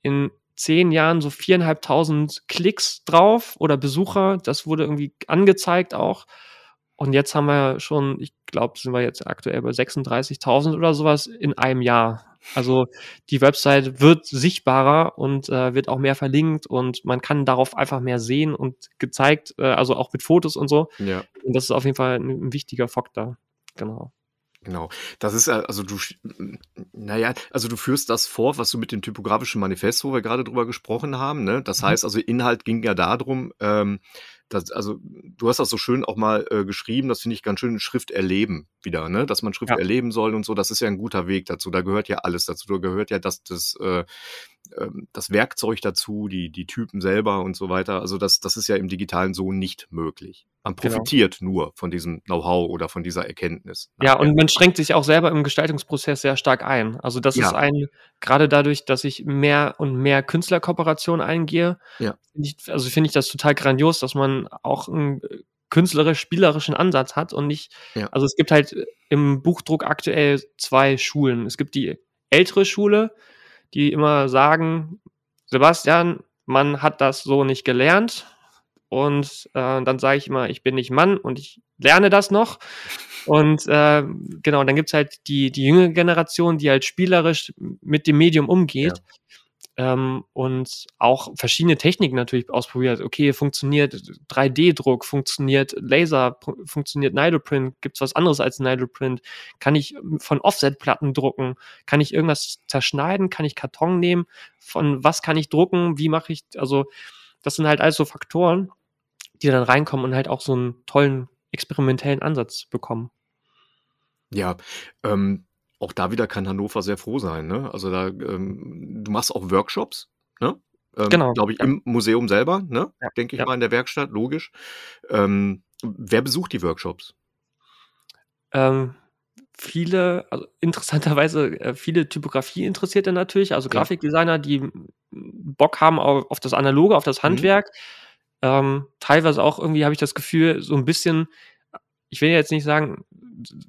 in zehn Jahren so viereinhalbtausend Klicks drauf oder Besucher. Das wurde irgendwie angezeigt auch. Und jetzt haben wir schon, ich glaube, sind wir jetzt aktuell bei 36.000 oder sowas in einem Jahr. Also die Website wird sichtbarer und äh, wird auch mehr verlinkt und man kann darauf einfach mehr sehen und gezeigt, äh, also auch mit Fotos und so. Ja. Und das ist auf jeden Fall ein, ein wichtiger Faktor. Genau. Genau. Das ist also du, naja, also du führst das vor, was du mit dem typografischen Manifest, wo wir gerade drüber gesprochen haben. Ne? Das mhm. heißt also, Inhalt ging ja darum, ähm, das, also du hast das so schön auch mal äh, geschrieben, das finde ich ganz schön, Schrift erleben wieder, ne? Dass man Schrift ja. erleben soll und so, das ist ja ein guter Weg dazu. Da gehört ja alles dazu. Da gehört ja das, das, äh, ähm, das Werkzeug dazu, die, die Typen selber und so weiter. Also das, das ist ja im Digitalen so nicht möglich. Man genau. profitiert genau. nur von diesem Know-how oder von dieser Erkenntnis. Ja, und man schränkt sich auch selber im Gestaltungsprozess sehr stark ein. Also das ja. ist ein, gerade dadurch, dass ich mehr und mehr Künstlerkooperation eingehe, ja. Also finde ich das total grandios, dass man auch einen künstlerisch-spielerischen Ansatz hat und nicht, ja. also es gibt halt im Buchdruck aktuell zwei Schulen. Es gibt die ältere Schule, die immer sagen, Sebastian, man hat das so nicht gelernt. Und äh, dann sage ich immer, ich bin nicht Mann und ich lerne das noch. Und äh, genau, dann gibt's halt die, die jüngere Generation, die halt spielerisch mit dem Medium umgeht. Ja ähm, und auch verschiedene Techniken natürlich ausprobiert. Okay, funktioniert 3D-Druck, funktioniert Laser, funktioniert Nidoprint, gibt es was anderes als Nidoprint? Kann ich von Offset-Platten drucken? Kann ich irgendwas zerschneiden? Kann ich Karton nehmen? Von was kann ich drucken? Wie mache ich, also das sind halt alles so Faktoren, die dann reinkommen und halt auch so einen tollen experimentellen Ansatz bekommen. Ja, ähm, auch da wieder kann Hannover sehr froh sein. Ne? Also da, ähm, du machst auch Workshops, ne? Ähm, genau. Glaube ich, ja. im Museum selber, ne? Ja. Denke ich ja. mal, in der Werkstatt, logisch. Ähm, wer besucht die Workshops? Ähm, viele, also interessanterweise äh, viele Typografie-Interessierte natürlich, also Grafikdesigner, die Bock haben auf, auf das Analoge, auf das mhm. Handwerk. Mhm. Teilweise auch irgendwie habe ich das Gefühl, so ein bisschen, ich will jetzt nicht sagen,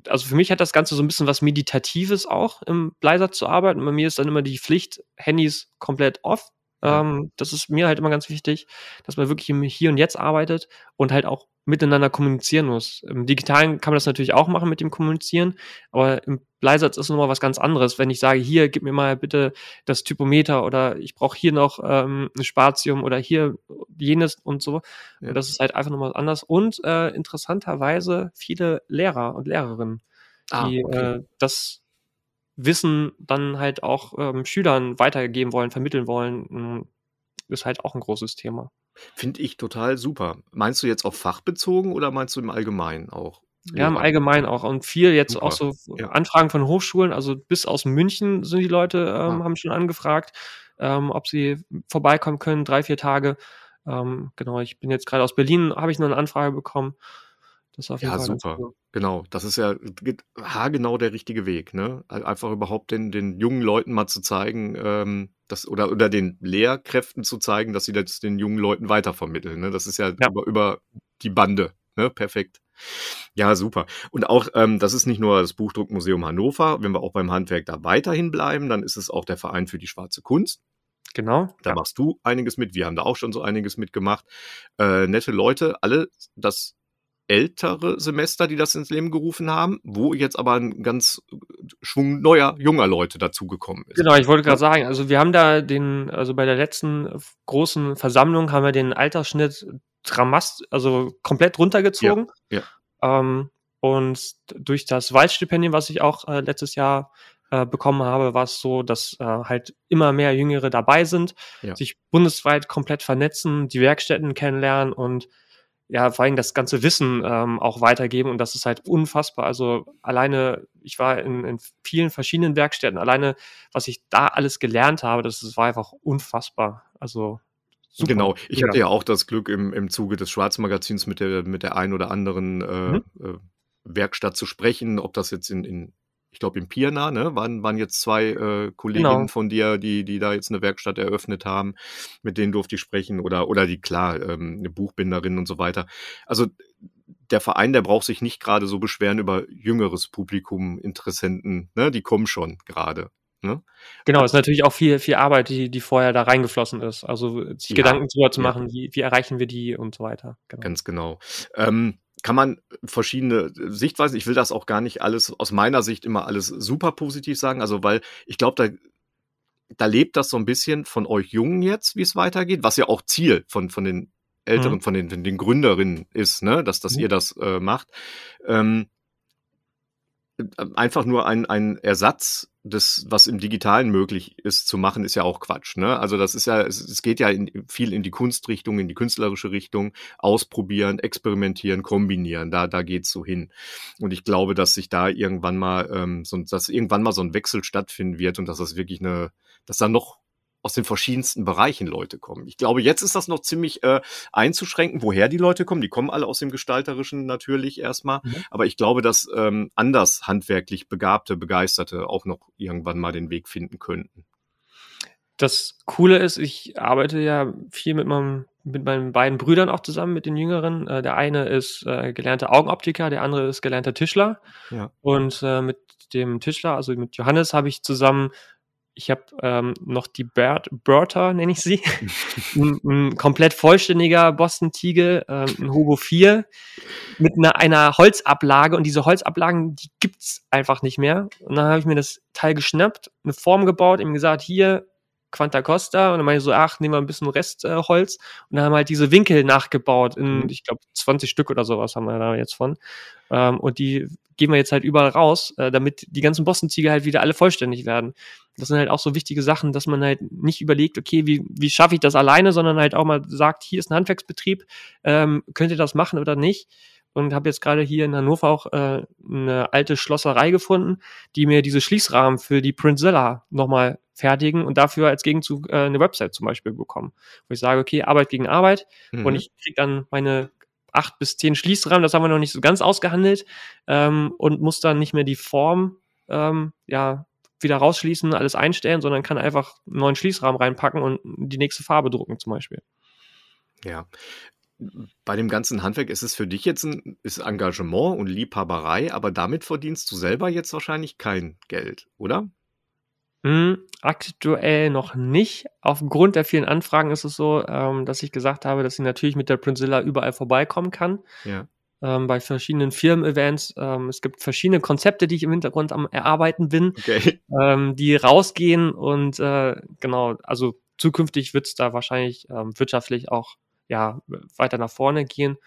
also für mich hat das Ganze so ein bisschen was Meditatives auch, im Bleiser zu arbeiten. Bei mir ist dann immer die Pflicht, Handys komplett off. Ähm, das ist mir halt immer ganz wichtig, dass man wirklich im Hier und Jetzt arbeitet und halt auch miteinander kommunizieren muss. Im Digitalen kann man das natürlich auch machen mit dem Kommunizieren, aber im Bleisatz ist nochmal was ganz anderes. Wenn ich sage, hier, gib mir mal bitte das Typometer oder ich brauche hier noch ähm, ein Spatium oder hier jenes und so. Ja. Das ist halt einfach nochmal anders. Und äh, interessanterweise viele Lehrer und Lehrerinnen, ah, die okay. äh, das Wissen dann halt auch ähm, Schülern weitergeben wollen, vermitteln wollen, hm, ist halt auch ein großes Thema. Finde ich total super. Meinst du jetzt auf Fach bezogen oder meinst du im Allgemeinen auch? Ja, im Allgemeinen auch. Und viel jetzt super. auch so ja. Anfragen von Hochschulen, also bis aus München sind die Leute, ähm, ah. haben schon angefragt, ähm, ob sie vorbeikommen können, drei, vier Tage. Ähm, genau, ich bin jetzt gerade aus Berlin, habe ich noch eine Anfrage bekommen. Das auf jeden Ja, Fall super. cool. Genau. Das ist ja haargenau der richtige Weg, ne? Einfach überhaupt den, den jungen Leuten mal zu zeigen, ähm, dass, oder, oder den Lehrkräften zu zeigen, dass sie das den jungen Leuten weitervermitteln. Ne? Das ist ja, Ja. über, über die Bande. Ne? Perfekt. Ja, super. Und auch, ähm, das ist nicht nur das Buchdruckmuseum Hannover, wenn wir auch beim Handwerk da weiterhin bleiben, dann ist es auch der Verein für die schwarze Kunst. Genau. Da Ja. machst du einiges mit. Wir haben da auch schon so einiges mitgemacht. Äh, nette Leute, alle das ältere Semester, die das ins Leben gerufen haben, wo jetzt aber ein ganz Schwung neuer, junger Leute dazugekommen ist. Genau, ich wollte gerade sagen, also wir haben da den, also bei der letzten großen Versammlung haben wir den Altersschnitt dramast, also komplett runtergezogen. Ja. ja. Ähm, und durch das Waldstipendium, was ich auch äh, letztes Jahr äh, bekommen habe, war es so, dass äh, halt immer mehr Jüngere dabei sind, ja. sich bundesweit komplett vernetzen, die Werkstätten kennenlernen und ja, vor allem das ganze Wissen ähm, auch weitergeben und das ist halt unfassbar. Also alleine, ich war in, in vielen verschiedenen Werkstätten, alleine, was ich da alles gelernt habe, das, das war einfach unfassbar. Also Super. Genau, ich ja. hatte ja auch das Glück, im, im Zuge des Schwarzmagazins mit der, mit der ein oder anderen äh, mhm. äh, Werkstatt zu sprechen, ob das jetzt in, in ich glaube in Pirna, ne, waren, waren jetzt zwei äh, Kolleginnen genau. von dir, die, die da jetzt eine Werkstatt eröffnet haben, mit denen durfte ich sprechen oder, oder die, klar, ähm, eine Buchbinderin und so weiter. Also der Verein, der braucht sich nicht gerade so beschweren über jüngeres Publikum, Interessenten, ne, die kommen schon gerade. Ne? Genau, ist natürlich auch viel, viel Arbeit, die, die vorher da reingeflossen ist. Also sich ja, Gedanken drüber zu machen, ja. wie, wie erreichen wir die und so weiter. Genau. Ganz genau. Ähm, kann man verschiedene Sichtweisen, ich will das auch gar nicht alles aus meiner Sicht immer alles super positiv sagen, also weil ich glaube, da, da lebt das so ein bisschen von euch Jungen jetzt, wie es weitergeht, was ja auch Ziel von, von den Älteren, mhm. von den, den Gründerinnen ist, ne, dass, dass mhm. ihr das äh, macht. Ähm, einfach nur ein, ein Ersatz des, was im Digitalen möglich ist zu machen, ist ja auch Quatsch. Ne? Also das ist ja, es, es geht ja in, viel in die Kunstrichtung, in die künstlerische Richtung, ausprobieren, experimentieren, kombinieren. Da, da geht's so hin. Und ich glaube, dass sich da irgendwann mal, ähm, so, dass irgendwann mal so ein Wechsel stattfinden wird und dass das wirklich eine, dass da noch aus den verschiedensten Bereichen Leute kommen. Ich glaube, jetzt ist das noch ziemlich äh, einzuschränken, woher die Leute kommen. Die kommen alle aus dem Gestalterischen natürlich erstmal. Mhm. Aber ich glaube, dass ähm, anders handwerklich Begabte, Begeisterte auch noch irgendwann mal den Weg finden könnten. Das Coole ist, ich arbeite ja viel mit meinem mit meinen beiden Brüdern auch zusammen, mit den Jüngeren. Äh, der eine ist äh, gelernter Augenoptiker, der andere ist gelernter Tischler. Ja. Und äh, mit dem Tischler, also mit Johannes, habe ich zusammen ich habe ähm, noch die Bert, Bertha, nenne ich sie. ein, ein, komplett vollständiger Boston Tiegel, ähm, ein Hobo 4 mit einer, einer Holzablage und diese Holzablagen, die gibt's einfach nicht mehr. Und dann habe ich mir das Teil geschnappt, eine Form gebaut, ihm gesagt, hier, Quanta Costa und dann meine ich so, ach, nehmen wir ein bisschen Restholz äh, und dann haben wir halt diese Winkel nachgebaut in, mhm. ich glaube, 20 Stück oder sowas haben wir da jetzt von. Ähm, und die geben wir jetzt halt überall raus, äh, damit die ganzen Boston-Ziegel halt wieder alle vollständig werden. Das sind halt auch so wichtige Sachen, dass man halt nicht überlegt, okay, wie, wie schaffe ich das alleine, sondern halt auch mal sagt, hier ist ein Handwerksbetrieb, ähm, könnt ihr das machen oder nicht? Und habe jetzt gerade hier in Hannover auch äh, eine alte Schlosserei gefunden, die mir diese Schließrahmen für die Prinzilla nochmal fertigen und dafür als Gegenzug äh, eine Website zum Beispiel bekommen. Wo ich sage, okay, Arbeit gegen Arbeit mhm. und ich kriege dann meine acht bis zehn Schließrahmen, das haben wir noch nicht so ganz ausgehandelt ähm, und muss dann nicht mehr die Form ähm, ja wieder rausschließen, alles einstellen, sondern kann einfach einen neuen Schließrahmen reinpacken und die nächste Farbe drucken zum Beispiel. Ja, bei dem ganzen Handwerk ist es für dich jetzt ein ist Engagement und Liebhaberei, aber damit verdienst du selber jetzt wahrscheinlich kein Geld, oder? Hm, aktuell noch nicht. Aufgrund der vielen Anfragen ist es so, ähm, dass ich gesagt habe, dass ich natürlich mit der Prinzilla überall vorbeikommen kann. Ja. Ähm, bei verschiedenen Firmen-Events. Ähm, es gibt verschiedene Konzepte, die ich im Hintergrund am Erarbeiten bin, okay. ähm, die rausgehen und äh, genau, also zukünftig wird es da wahrscheinlich ähm, wirtschaftlich auch ja, weiter nach vorne gehen.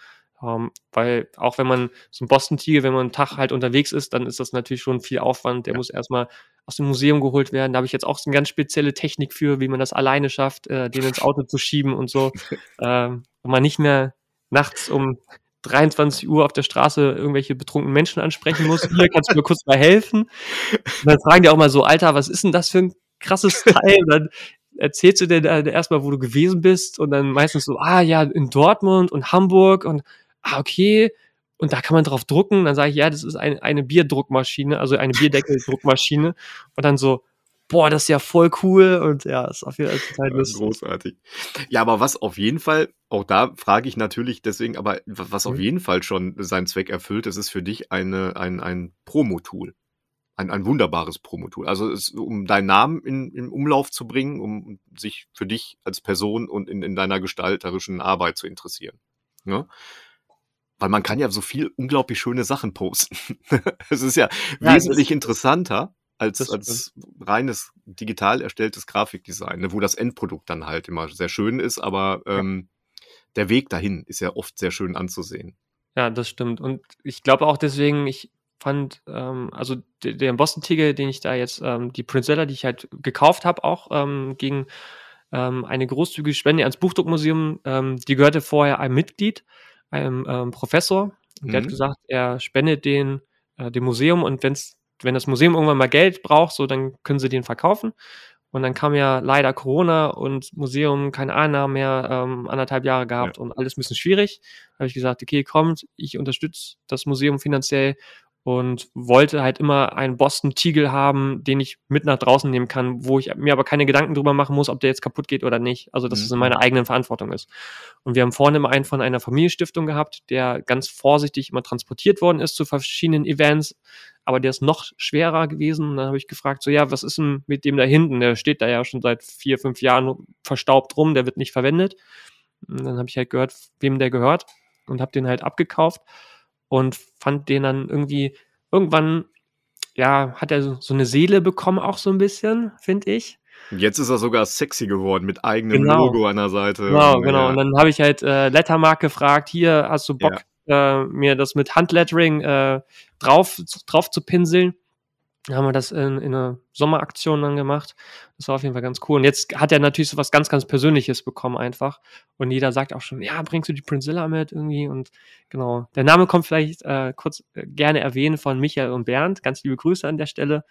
Ähm, weil auch wenn man so ein Boston-Tiger, wenn man einen Tag halt unterwegs ist, dann ist das natürlich schon viel Aufwand. Der ja. muss erstmal aus dem Museum geholt werden. Da habe ich jetzt auch so eine ganz spezielle Technik für, wie man das alleine schafft, äh, den ins Auto zu schieben und so. Ähm, und man nicht mehr nachts um 23 Uhr auf der Straße irgendwelche betrunkenen Menschen ansprechen muss. Hier kannst du mir kurz mal helfen. Und dann fragen die auch mal so, Alter, was ist denn das für ein krasses Teil? Und dann erzählst du dir erstmal, wo du gewesen bist und dann meistens so, ah ja, in Dortmund und Hamburg und ah, okay. Und da kann man drauf drucken. Dann sage ich, ja, das ist ein, eine Bierdruckmaschine, also eine Bierdeckeldruckmaschine. Und dann so, boah, das ist ja voll cool und ja, ist auf jeden Fall total lustig. Großartig. Ja, aber was auf jeden Fall, auch da frage ich natürlich deswegen, aber was auf mhm. jeden Fall schon seinen Zweck erfüllt, das ist für dich eine, ein, ein Promo-Tool ein, ein wunderbares Promotool. Also es, um deinen Namen in, in Umlauf zu bringen, um sich für dich als Person und in, in deiner gestalterischen Arbeit zu interessieren. Ne? Weil man kann ja so viel unglaublich schöne Sachen posten. es ist ja, ja wesentlich interessanter als, als reines digital erstelltes Grafikdesign, ne, wo das Endprodukt dann halt immer sehr schön ist, aber ähm, der Weg dahin ist ja oft sehr schön anzusehen. Ja, das stimmt. Und ich glaube auch deswegen, ich fand, ähm, also der, der Boston Tiger, den ich da jetzt, ähm, die Princella, die ich halt gekauft habe, auch ähm, gegen ähm, eine großzügige Spende ans Buchdruckmuseum, ähm, die gehörte vorher einem Mitglied, einem ähm, Professor. Mhm. Der hat mhm. gesagt, er spendet den äh, dem Museum und wenn's, wenn das Museum irgendwann mal Geld braucht, so dann können sie den verkaufen. Und dann kam ja leider Corona und Museum keine Einnahmen mehr, ähm, anderthalb Jahre gehabt ja. und alles ein bisschen schwierig. Da habe ich gesagt, okay, kommt, ich unterstütze das Museum finanziell und wollte halt immer einen Boston Tiegel haben, den ich mit nach draußen nehmen kann, wo ich mir aber keine Gedanken drüber machen muss, ob der jetzt kaputt geht oder nicht. Also, dass mhm. es in meiner eigenen Verantwortung ist. Und wir haben vorne immer einen von einer Familienstiftung gehabt, der ganz vorsichtig immer transportiert worden ist zu verschiedenen Events, aber der ist noch schwerer gewesen. Und dann habe ich gefragt, so, ja, was ist denn mit dem da hinten? Der steht da ja schon seit vier, fünf Jahren verstaubt rum, der wird nicht verwendet. Und dann habe ich halt gehört, wem der gehört und habe den halt abgekauft und fand den dann irgendwie irgendwann, ja, hat er so, eine Seele bekommen, auch so ein bisschen, finde ich. Jetzt ist er sogar sexy geworden mit eigenem genau. Logo an der Seite. Genau, genau. Ja. Und dann habe ich halt äh, Lettermark gefragt, hier hast du Bock, ja. äh, mir das mit Handlettering äh, drauf, drauf zu pinseln. Haben wir das in, in einer Sommeraktion dann gemacht. Das war auf jeden Fall ganz cool. Und jetzt hat er natürlich so was ganz, ganz Persönliches bekommen einfach. Und jeder sagt auch schon, ja, bringst du die Princilla mit irgendwie? Und genau, der Name kommt vielleicht äh, kurz äh, gerne erwähnen von Michael und Bernd. Ganz liebe Grüße an der Stelle.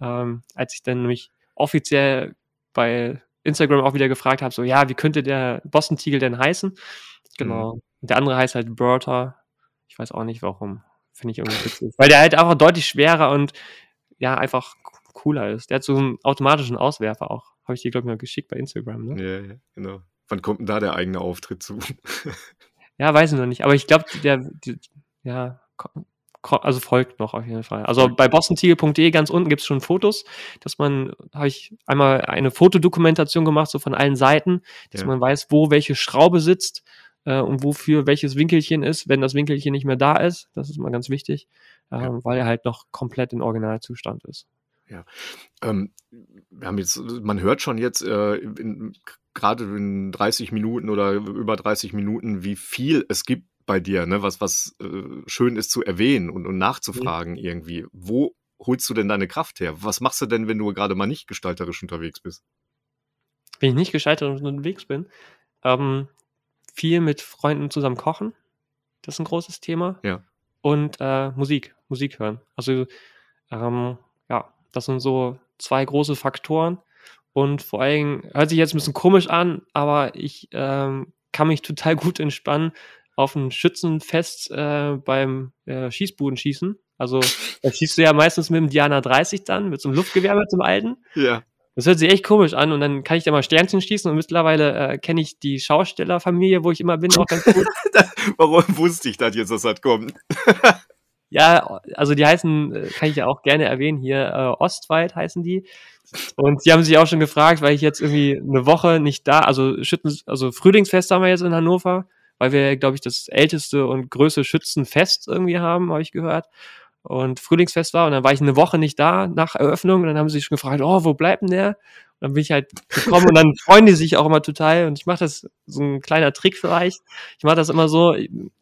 Ähm, als ich dann nämlich offiziell bei Instagram auch wieder gefragt habe, so, ja, wie könnte der Boston Tiegel denn heißen? Genau. Mhm. Der andere heißt halt Bertha. Ich weiß auch nicht warum. Finde ich irgendwie witzig. Weil der halt einfach deutlich schwerer und ja, einfach cooler ist. Der hat so einen automatischen Auswerfer auch. Habe ich dir, glaube ich, mal geschickt bei Instagram, ne? Ja, ja, genau. Wann kommt denn da der eigene Auftritt zu? ja, weiß ich noch nicht. Aber ich glaube, der, die, ja, also folgt noch auf jeden Fall. Also bei bostontiegel.de ganz unten gibt es schon Fotos, dass man, habe ich einmal eine Fotodokumentation gemacht, so von allen Seiten, dass Ja. man weiß, wo welche Schraube sitzt äh, und wofür welches Winkelchen ist, wenn das Winkelchen nicht mehr da ist. Das ist mal ganz wichtig, ähm, Ja. weil er halt noch komplett in Originalzustand ist. Ähm, wir haben jetzt, man hört schon jetzt äh, in, gerade in 30 Minuten oder über 30 Minuten, wie viel es gibt bei dir, ne? was, was äh, schön ist zu erwähnen und, und nachzufragen irgendwie. Wo holst du denn deine Kraft her? Was machst du denn, wenn du gerade mal nicht gestalterisch unterwegs bist? Wenn ich nicht gescheitert unterwegs bin, ähm, viel mit Freunden zusammen kochen. Das ist ein großes Thema. Ja. Und äh, Musik, Musik hören. Also ähm, ja, das sind so zwei große Faktoren. Und vor allem, hört sich jetzt ein bisschen komisch an, aber ich ähm, kann mich total gut entspannen auf ein Schützenfest äh, beim äh, Schießbudenschießen. Also da schießt du ja meistens mit dem Diana 30 dann, mit so einem Luftgewehr, mit so einem alten. Ja. Das hört sich echt komisch an und dann kann ich da mal Sternchen schießen und mittlerweile äh, kenne ich die Schaustellerfamilie, wo ich immer bin, auch ganz gut. Warum wusste ich das jetzt, dass das kommt? Ja, also die heißen, äh, kann ich ja auch gerne erwähnen, hier äh, Ostwald heißen die. Und die haben sich auch schon gefragt, weil ich jetzt irgendwie eine Woche nicht da, also Schütten, also Frühlingsfest haben wir jetzt in Hannover, weil wir, glaube ich, das älteste und größte Schützenfest irgendwie haben, habe ich gehört. Und Frühlingsfest war. Und dann war ich eine Woche nicht da nach Eröffnung. Und dann haben sie sich schon gefragt, oh, wo bleibt denn der? Und dann bin ich halt gekommen. Und dann freuen die sich auch immer total. Und ich mache das, so ein kleiner Trick vielleicht, ich mache das immer so,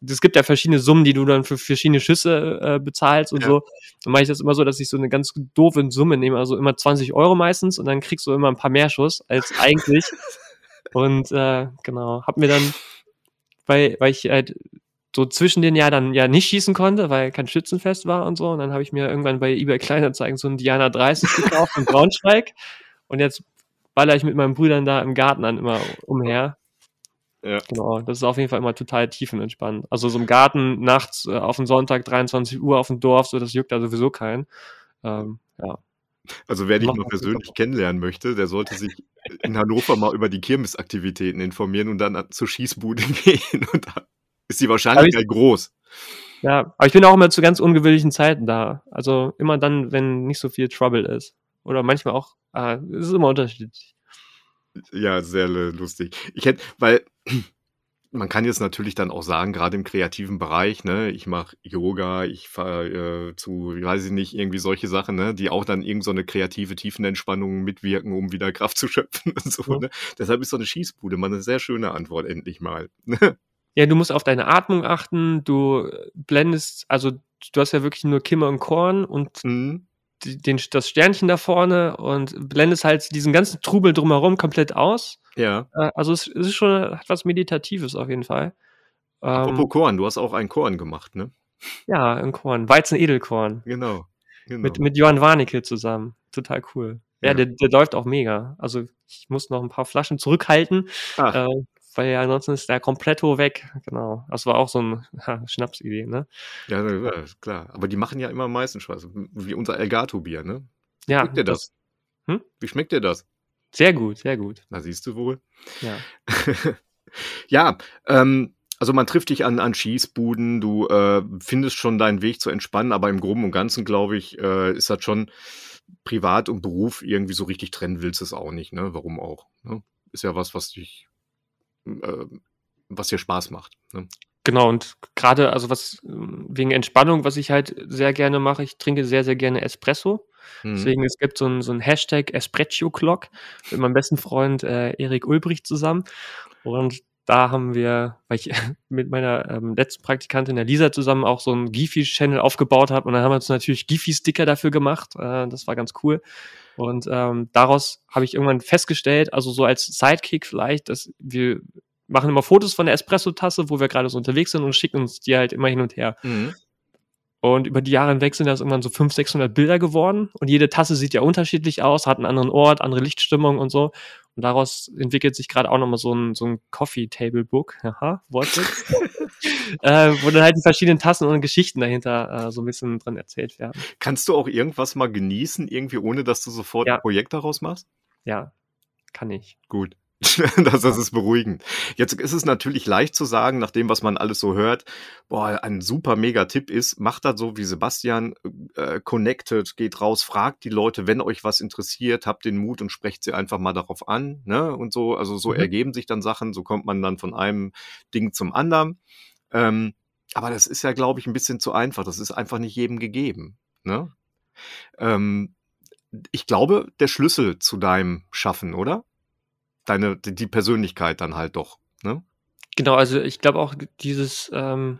es gibt ja verschiedene Summen, die du dann für verschiedene Schüsse äh, bezahlst und Ja. so. Dann mache ich das immer so, dass ich so eine ganz doofe Summe nehme, also immer 20 Euro meistens. Und dann kriegst du immer ein paar mehr Schuss als eigentlich. und äh, genau, hab mir dann, weil, weil ich halt so zwischen den Jahren dann ja nicht schießen konnte, weil kein Schützenfest war und so. Und dann habe ich mir irgendwann bei eBay Kleinanzeigen so einen Diana 30 gekauft in Braunschweig. Und jetzt baller ich mit meinen Brüdern da im Garten dann immer umher. Ja. Genau, das ist auf jeden Fall immer total tiefenentspannt. Also so im Garten nachts äh, auf den Sonntag 23 Uhr auf dem Dorf, so das juckt da sowieso keinen. Ähm, ja. Also wer dich mal persönlich kennenlernen möchte, der sollte sich in Hannover mal über die Kirmesaktivitäten informieren und dann zur Schießbude gehen. Und ist die Wahrscheinlichkeit groß. Ja, aber ich bin auch immer zu ganz ungewöhnlichen Zeiten da. Also immer dann, wenn nicht so viel Trouble ist. Oder manchmal auch, ah, es ist immer unterschiedlich. Ja, sehr äh, lustig. Ich hätte, weil man kann jetzt natürlich dann auch sagen, gerade im kreativen Bereich, ne, ich mache Yoga, ich fahre äh, zu, wie weiß ich nicht, irgendwie solche Sachen, ne, die auch dann irgend so eine kreative Tiefenentspannung mitwirken, um wieder Kraft zu schöpfen und so. Ja. Ne? Deshalb ist so eine Schießbude mal eine sehr schöne Antwort endlich mal. Ja, du musst auf deine Atmung achten, du blendest, also du hast ja wirklich nur Kimmer und Korn und Mhm. den, das Sternchen da vorne und blendest halt diesen ganzen Trubel drumherum komplett aus. Ja. Äh, Also es, es ist schon hat was Meditatives auf jeden Fall. Ähm, Apropos Korn, du hast auch ein Korn gemacht, ne? ja, ein Korn, Weizen-Edelkorn. Genau. genau. Mit, mit Johann Warnecke zusammen. Total cool. Ja, Ja. Der, der läuft auch mega. Also ich muss noch ein paar Flaschen zurückhalten, Ach, äh, weil ja ansonsten ist der Kompletto weg. Genau. Das war auch so eine ha, Schnapsidee, ne? ja, ja, klar. Aber die machen ja immer am meisten Spaß. Wie unser Elgato-Bier, ne? Ja, Schmeckt dir das? Hm? Wie schmeckt dir das? Sehr gut, sehr gut. Na, siehst du wohl. Ja. ja, ähm, also man trifft dich an, an Schießbuden, du äh, findest schon deinen Weg zu entspannen, aber im Groben und Ganzen, glaube ich, äh, ist das schon Privat und Beruf irgendwie so richtig trennen willst du es auch nicht, ne? Warum auch? Ne? Ist ja was, was dich, äh, was dir Spaß macht. Ne? Genau, und gerade, also was wegen Entspannung, was ich halt sehr gerne mache, ich trinke sehr, sehr gerne Espresso. Mhm. Deswegen, es gibt so ein, so ein Hashtag Espresso Clock mit meinem besten Freund äh, Erik Ulbricht zusammen. Und da haben wir, weil ich mit meiner ähm, letzten Praktikantin der Lisa zusammen auch so einen Giphy-Channel aufgebaut habe. Und dann haben wir uns natürlich Giphy-Sticker dafür gemacht. Äh, das war ganz cool. Und ähm, daraus habe ich irgendwann festgestellt, also so als Sidekick vielleicht, dass wir machen immer Fotos von der Espresso-Tasse, wo wir gerade so unterwegs sind und schicken uns die halt immer hin und her. Mhm. Und über die Jahre hinweg sind das irgendwann so 500, 600 Bilder geworden. Und jede Tasse sieht ja unterschiedlich aus, hat einen anderen Ort, andere Lichtstimmung und so. Und daraus entwickelt sich gerade auch nochmal so ein, so ein Coffee-Table-Book, haha, Wortwitz, äh, wo dann halt die verschiedenen Tassen und Geschichten dahinter äh, so ein bisschen drin erzählt werden. Kannst du auch irgendwas mal genießen, irgendwie, ohne dass du sofort Ja. ein Projekt daraus machst? Ja, kann ich. Gut. das, das ist beruhigend. Jetzt ist es natürlich leicht zu sagen, nach dem, was man alles so hört, boah, ein super mega Tipp ist, macht das so wie Sebastian, äh, connected, geht raus, fragt die Leute, wenn euch was interessiert, habt den Mut und sprecht sie einfach mal darauf an, ne, und so, also so mhm. ergeben sich dann Sachen, so kommt man dann von einem Ding zum anderen. Ähm, aber das ist ja, glaube ich, ein bisschen zu einfach. Das ist einfach nicht jedem gegeben, ne? Ähm, ich glaube, der Schlüssel zu deinem Schaffen, oder? Deine, die Persönlichkeit dann halt doch, ne? Genau, also ich glaube auch dieses ähm,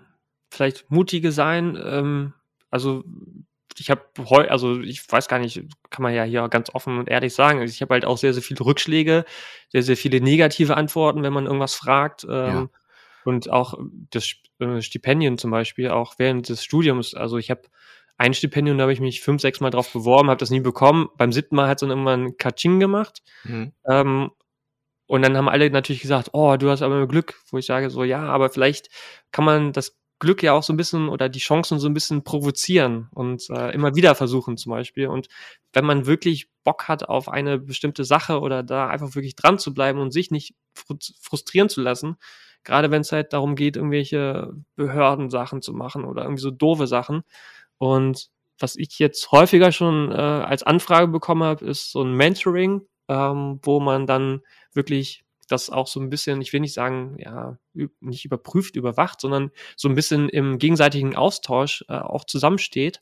vielleicht mutige sein, ähm, also ich habe heu, also ich weiß gar nicht, kann man ja hier ganz offen und ehrlich sagen, ich habe halt auch sehr, sehr viele Rückschläge, sehr, sehr viele negative Antworten, wenn man irgendwas fragt. Ähm, ja. Und auch das äh, Stipendien zum Beispiel, auch während des Studiums, also ich habe ein Stipendium, da habe ich mich fünf, sechs Mal drauf beworben, habe das nie bekommen. Beim siebten Mal hat es dann irgendwann Kaching gemacht. Mhm. Ähm, und dann haben alle natürlich gesagt, oh, du hast aber Glück, wo ich sage so, ja, aber vielleicht kann man das Glück ja auch so ein bisschen oder die Chancen so ein bisschen provozieren und äh, immer wieder versuchen zum Beispiel. Und wenn man wirklich Bock hat auf eine bestimmte Sache oder da einfach wirklich dran zu bleiben und sich nicht frustrieren zu lassen, gerade wenn es halt darum geht, irgendwelche Behördensachen zu machen oder irgendwie so doofe Sachen. Und was ich jetzt häufiger schon äh, als Anfrage bekommen habe, ist so ein Mentoring, ähm, wo man dann wirklich das auch so ein bisschen, ich will nicht sagen, ja, nicht überprüft, überwacht, sondern so ein bisschen im gegenseitigen Austausch äh, auch zusammensteht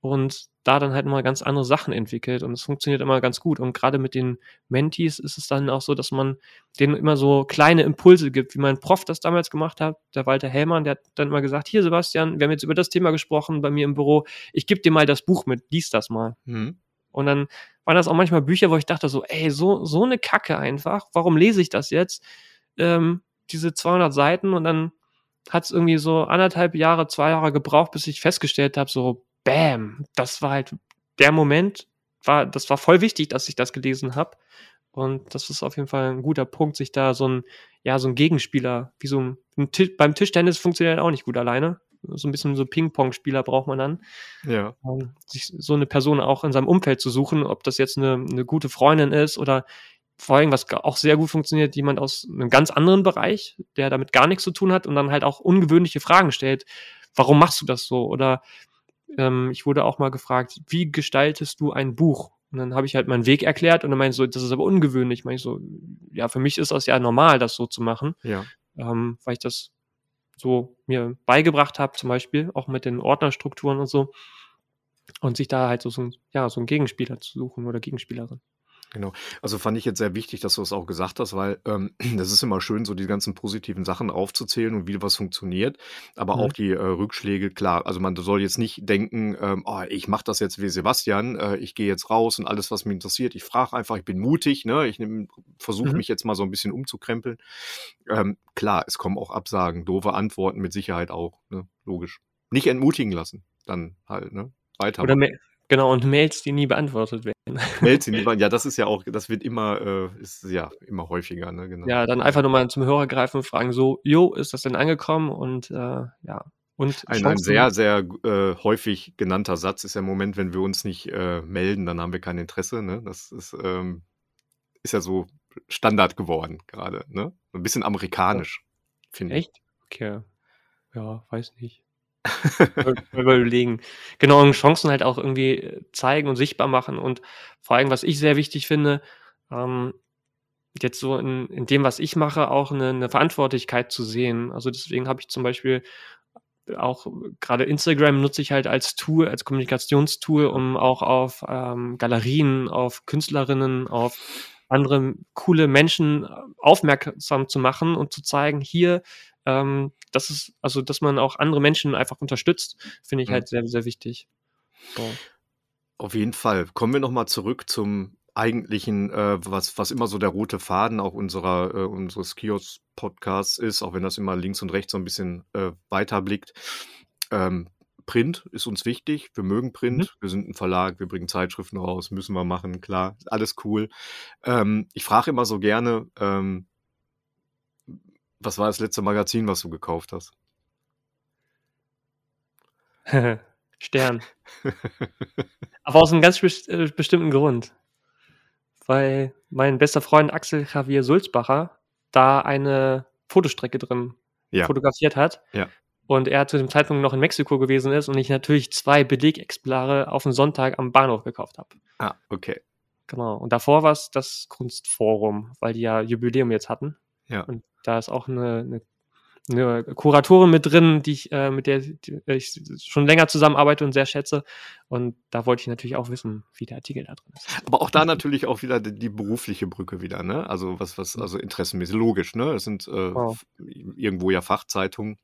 und da dann halt immer ganz andere Sachen entwickelt und es funktioniert immer ganz gut. Und gerade mit den Mentees ist es dann auch so, dass man denen immer so kleine Impulse gibt, wie mein Prof das damals gemacht hat, der Walter Hellmann, der hat dann immer gesagt, hier Sebastian, wir haben jetzt über das Thema gesprochen bei mir im Büro, ich gebe dir mal das Buch mit, lies das mal. Mhm. Und dann waren das auch manchmal Bücher, wo ich dachte so, ey, so, so eine Kacke einfach. Warum lese ich das jetzt? Ähm, diese 200 Seiten und dann hat es irgendwie so anderthalb Jahre, zwei Jahre gebraucht, bis ich festgestellt habe, so, bam, das war halt der Moment, war, das war voll wichtig, dass ich das gelesen habe. Und das ist auf jeden Fall ein guter Punkt, sich da so ein, ja, so ein Gegenspieler, wie so ein, ein beim Tischtennis funktioniert auch nicht gut alleine so ein bisschen so Ping-Pong-Spieler braucht man dann. Ja. Um, sich so eine Person auch in seinem Umfeld zu suchen, ob das jetzt eine, eine gute Freundin ist oder vor allem, was auch sehr gut funktioniert, jemand aus einem ganz anderen Bereich, der damit gar nichts zu tun hat und dann halt auch ungewöhnliche Fragen stellt. Warum machst du das so? Oder ähm, ich wurde auch mal gefragt, wie gestaltest du ein Buch? Und dann habe ich halt meinen Weg erklärt und dann meinte ich so, das ist aber ungewöhnlich. Meine ich so, ja, für mich ist das ja normal, das so zu machen. Ja. Ähm, weil ich das so mir beigebracht habe, zum Beispiel, auch mit den Ordnerstrukturen und so. Und sich da halt so, so, ja, so einen Gegenspieler zu suchen oder Gegenspielerin. Genau. Also fand ich jetzt sehr wichtig, dass du es auch gesagt hast, weil ähm, das ist immer schön, so die ganzen positiven Sachen aufzuzählen und wie was funktioniert. Aber mhm. auch die äh, Rückschläge, klar. Also man soll jetzt nicht denken, ähm, oh, ich mache das jetzt wie Sebastian, äh, ich gehe jetzt raus und alles, was mich interessiert, ich frage einfach, ich bin mutig, ne? Ich versuche mhm. mich jetzt mal so ein bisschen umzukrempeln. Ähm, klar, es kommen auch Absagen, doofe Antworten mit Sicherheit auch, ne? Logisch. Nicht entmutigen lassen, dann halt, ne? Weiter. Oder, Genau, und Mails, die nie beantwortet werden. Mails, die nie beantwortet ja, das ist ja auch, das wird immer, äh, ist ja immer häufiger, ne? Genau. Ja, dann einfach nochmal zum Hörer greifen und fragen, so, jo, ist das denn angekommen? Und äh, ja. Und ein, ein sehr, sehr äh, häufig genannter Satz ist ja im Moment, wenn wir uns nicht äh, melden, dann haben wir kein Interesse. Ne? Das ist, ähm, ist ja so Standard geworden gerade. Ne? Ein bisschen amerikanisch, ja. finde ich. Echt? Okay. Ja, weiß nicht. Überlegen. Genau, und Chancen halt auch irgendwie äh, zeigen und sichtbar machen. Und vor allem, was ich sehr wichtig finde, ähm, jetzt so in, in dem, was ich mache, auch eine, eine Verantwortlichkeit zu sehen. Also deswegen habe ich zum Beispiel auch gerade Instagram nutze ich halt als Tool, als Kommunikationstool, um auch auf ähm, Galerien, auf Künstlerinnen, auf andere coole Menschen aufmerksam zu machen und zu zeigen, hier ähm, das ist, also, dass man auch andere Menschen einfach unterstützt, finde ich mhm. halt sehr, sehr wichtig. So. Auf jeden Fall. Kommen wir nochmal zurück zum eigentlichen, äh, was, was immer so der rote Faden auch unserer, äh, unseres Kiosk-Podcasts ist, auch wenn das immer links und rechts so ein bisschen äh, weiter blickt. Ähm, Print ist uns wichtig. Wir mögen Print. Mhm. Wir sind ein Verlag. Wir bringen Zeitschriften raus. Müssen wir machen. Klar. Alles cool. Ähm, ich frage immer so gerne, ähm, was war das letzte Magazin, was du gekauft hast? Stern. Aber aus einem ganz äh, bestimmten Grund. weil mein bester Freund Axel Javier Sulzbacher da eine Fotostrecke drin Ja. fotografiert hat. Ja. Und er zu dem Zeitpunkt noch in Mexiko gewesen ist und ich natürlich zwei Belegexemplare auf den Sonntag am Bahnhof gekauft habe. Ah, okay. Genau. Und davor war es das Kunstforum, weil die ja Jubiläum jetzt hatten. Ja. Und da ist auch eine, eine, eine Kuratorin mit drin, die ich, äh, mit der die ich schon länger zusammenarbeite und sehr schätze. Und da wollte ich natürlich auch wissen, wie der Artikel da drin ist. Aber auch da natürlich auch wieder die, die berufliche Brücke wieder, ne? Also was, was, also interessenmäßig, logisch, ne? Es sind äh, f- irgendwo ja Fachzeitungen.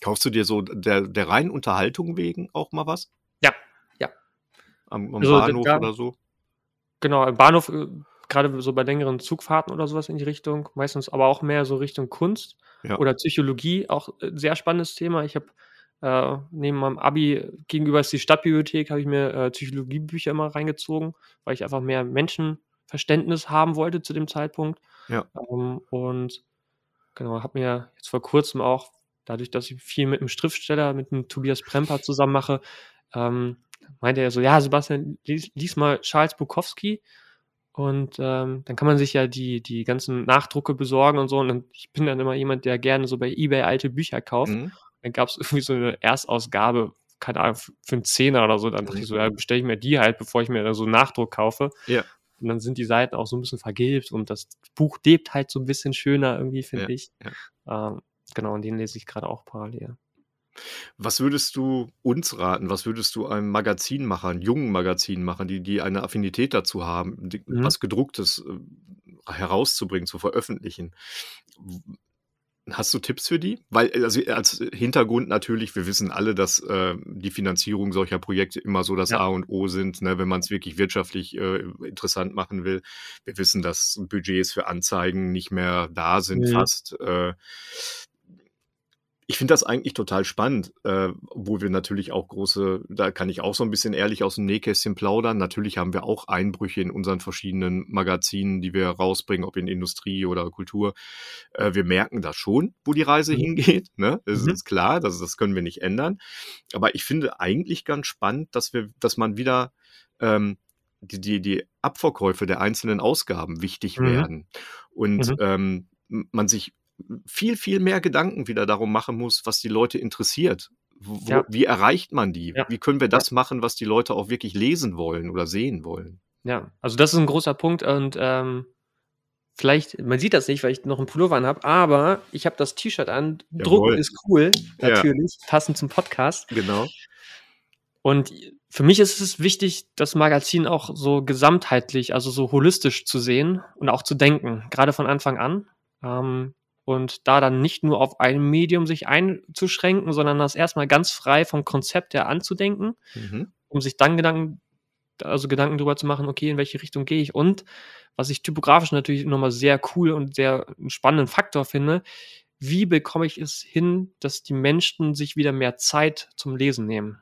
Kaufst du dir so der, der reinen Unterhaltung wegen auch mal was? Ja, ja. Am, am Also, Bahnhof da- oder so? Genau, im Bahnhof, äh, gerade so bei längeren Zugfahrten oder sowas in die Richtung, meistens aber auch mehr so Richtung Kunst Ja. oder Psychologie, auch äh, sehr spannendes Thema. Ich habe äh, neben meinem Abi gegenüber ist die Stadtbibliothek, habe ich mir äh, Psychologiebücher immer reingezogen, weil ich einfach mehr Menschenverständnis haben wollte zu dem Zeitpunkt. Ja. Ähm, und genau, habe mir jetzt vor kurzem auch, dadurch, dass ich viel mit einem Schriftsteller, mit dem Tobias Premper zusammen mache, ähm, meinte er so, ja, Sebastian, lies, lies mal Charles Bukowski und ähm, dann kann man sich ja die, die ganzen Nachdrucke besorgen und so. Und dann, ich bin dann immer jemand, der gerne so bei Ebay alte Bücher kauft. Mhm. Dann gab es irgendwie so eine Erstausgabe, keine Ahnung, für einen Zehner oder so. Dann dachte Mhm. ich so, ja, bestelle ich mir die halt, bevor ich mir da so einen Nachdruck kaufe. Ja. Und dann sind die Seiten auch so ein bisschen vergilbt und das Buch lebt halt so ein bisschen schöner irgendwie, finde Ja, ich. Ähm, genau, und den lese ich gerade auch parallel. Was würdest du uns raten? Was würdest du einem Magazinmachern, jungen Magazinmachern, die, die eine Affinität dazu haben, die, Mhm. was Gedrucktes äh, herauszubringen, zu veröffentlichen? Hast du Tipps für die? Weil, also als Hintergrund natürlich, wir wissen alle, dass äh, die Finanzierung solcher Projekte immer so das Ja. A und O sind, ne, wenn man es wirklich wirtschaftlich äh, interessant machen will. Wir wissen, dass Budgets für Anzeigen nicht mehr da sind, Mhm. fast. Äh, ich finde das eigentlich total spannend, äh, obwohl wir natürlich auch große, da kann ich auch so ein bisschen ehrlich aus dem Nähkästchen plaudern. Natürlich haben wir auch Einbrüche in unseren verschiedenen Magazinen, die wir rausbringen, ob in Industrie oder Kultur. Äh, wir merken das schon, wo die Reise Mhm. hingeht. Ne? Das Mhm. ist klar, das, das können wir nicht ändern. Aber ich finde eigentlich ganz spannend, dass wir, dass man wieder ähm, die, die, die Abverkäufe der einzelnen Ausgaben wichtig Mhm. werden. Und Mhm. ähm, man sich viel, viel mehr Gedanken wieder darum machen muss, was die Leute interessiert. Wo, Ja. Wie erreicht man die? Ja. Wie können wir das machen, was die Leute auch wirklich lesen wollen oder sehen wollen? Ja, also das ist ein großer Punkt und ähm, vielleicht, man sieht das nicht, weil ich noch einen Pullover an habe, aber ich habe das T-Shirt an. Jawohl. Drucken ist cool, Ja. natürlich, passend zum Podcast. Genau. Und für mich ist es wichtig, das Magazin auch so gesamtheitlich, also so holistisch zu sehen und auch zu denken, gerade von Anfang an. Ähm, und da dann nicht nur auf ein Medium sich einzuschränken, sondern das erstmal ganz frei vom Konzept her anzudenken, Mhm. um sich dann Gedanken, also Gedanken darüber zu machen, okay, in welche Richtung gehe ich. Und was ich typografisch natürlich nochmal sehr cool und sehr einen spannenden Faktor finde, wie bekomme ich es hin, dass die Menschen sich wieder mehr Zeit zum Lesen nehmen?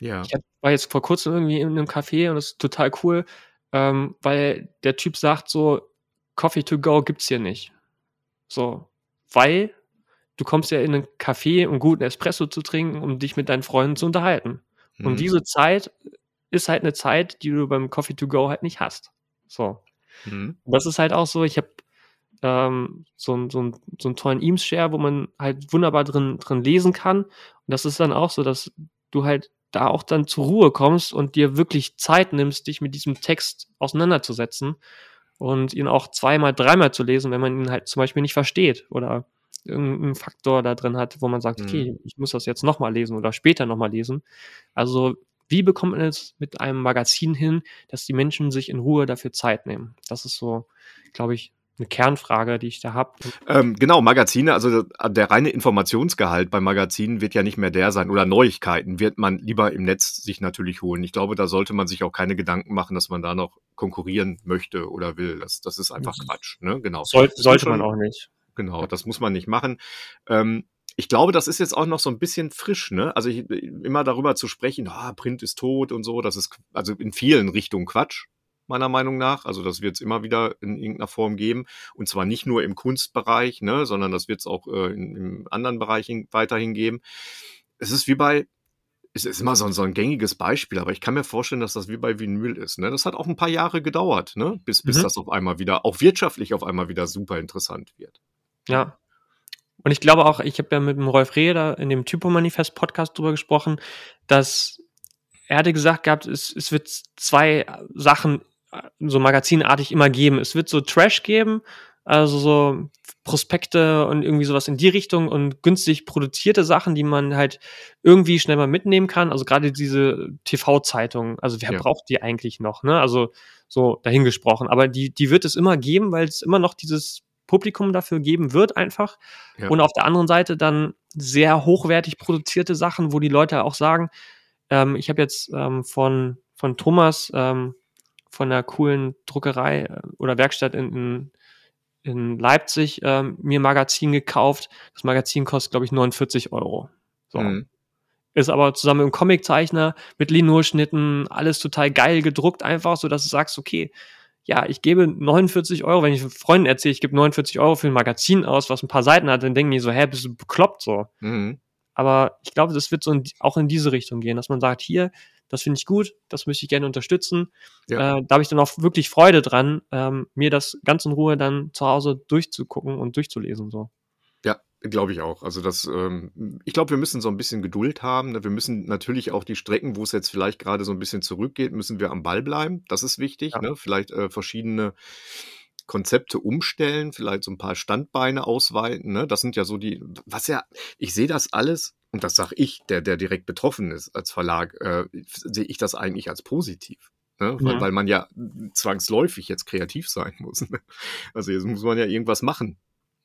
Ja. Ich war jetzt vor kurzem irgendwie in einem Café und das ist total cool, ähm, weil der Typ sagt so, Coffee to go gibt's hier nicht. So, weil du kommst ja in einen Café, um guten Espresso zu trinken, um dich mit deinen Freunden zu unterhalten. Mhm. Und diese Zeit ist halt eine Zeit, die du beim Coffee to go halt nicht hast. So. Mhm. Das ist halt auch so, ich habe ähm, so, einen- so, so einen tollen Eames-Share, wo man halt wunderbar drin, drin lesen kann. Und das ist dann auch so, dass du halt da auch dann zur Ruhe kommst und dir wirklich Zeit nimmst, dich mit diesem Text auseinanderzusetzen und ihn auch zweimal, dreimal zu lesen, wenn man ihn halt zum Beispiel nicht versteht oder irgendeinen Faktor da drin hat, wo man sagt, Mhm. okay, ich muss das jetzt nochmal lesen oder später nochmal lesen. Also wie bekommt man es mit einem Magazin hin, dass die Menschen sich in Ruhe dafür Zeit nehmen? Das ist so, glaube ich, eine Kernfrage, die ich da habe. Ähm, genau, Magazine, also der, reine Informationsgehalt bei Magazinen wird ja nicht mehr der sein oder Neuigkeiten wird man lieber im Netz sich natürlich holen. Ich glaube, da sollte man sich auch keine Gedanken machen, dass man da noch konkurrieren möchte oder will. Das, das ist einfach Quatsch, ne? Genau. Soll, sollte man auch nicht. Genau, das muss man nicht machen. Ähm, ich glaube, das ist jetzt auch noch so ein bisschen frisch, ne? Also ich, immer darüber zu sprechen, ah, Print ist tot und so, das ist also in vielen Richtungen Quatsch, meiner Meinung nach. Also das wird es immer wieder in irgendeiner Form geben. Und zwar nicht nur im Kunstbereich, ne, sondern das wird es auch äh, in, in anderen Bereichen weiterhin geben. Es ist wie bei es ist immer so, so ein gängiges Beispiel, aber ich kann mir vorstellen, dass das wie bei Vinyl ist. Ne? Das hat auch ein paar Jahre gedauert, ne? bis, bis Mhm. das auf einmal wieder, auch wirtschaftlich auf einmal wieder super interessant wird. Ja. Und ich glaube auch, ich habe ja mit dem Rolf Reder in dem Typo-Manifest-Podcast drüber gesprochen, dass er hatte gesagt gehabt, es, es wird zwei Sachen so magazinartig immer geben. Es wird so Trash geben, also so Prospekte und irgendwie sowas in die Richtung und günstig produzierte Sachen, die man halt irgendwie schnell mal mitnehmen kann. Also gerade diese TV-Zeitungen, also wer Ja. braucht die eigentlich noch, ne? Also so dahingesprochen. Aber die, die wird es immer geben, weil es immer noch dieses Publikum dafür geben wird einfach. Ja. Und auf der anderen Seite dann sehr hochwertig produzierte Sachen, wo die Leute auch sagen, ähm, ich habe jetzt ähm, von, von Thomas ähm, von der coolen Druckerei äh, oder Werkstatt in, in, Leipzig ähm, mir ein Magazin gekauft. Das Magazin kostet, glaube ich, 49 Euro. So. Mhm. Ist aber zusammen mit einem Comiczeichner, mit Linolschnitten, alles total geil gedruckt, einfach, so dass du sagst, okay, ja, ich gebe 49 Euro, wenn ich Freunden erzähle, ich gebe 49 Euro für ein Magazin aus, was ein paar Seiten hat, dann denken die so, hä, bist du bekloppt so. Mhm. Aber ich glaube, das wird so in, auch in diese Richtung gehen, dass man sagt, hier, das finde ich gut, das möchte ich gerne unterstützen. Ja. Äh, da habe ich dann auch wirklich Freude dran, ähm, mir das ganz in Ruhe dann zu Hause durchzugucken und durchzulesen. So. Ja, glaube ich auch. Also das, ähm, ich glaube, wir müssen so ein bisschen Geduld haben. ne? Wir müssen natürlich auch die Strecken, wo es jetzt vielleicht gerade so ein bisschen zurückgeht, müssen wir am Ball bleiben. Das ist wichtig. Ja. Ne? Vielleicht äh, verschiedene Konzepte umstellen, vielleicht so ein paar Standbeine ausweiten. Ne? Das sind ja so die, was ja, ich sehe das alles, und das sage ich, der, der direkt betroffen ist als Verlag, äh, sehe ich das eigentlich als positiv. Ne? Weil, Mhm. weil man ja zwangsläufig jetzt kreativ sein muss. Ne? Also jetzt muss man ja irgendwas machen.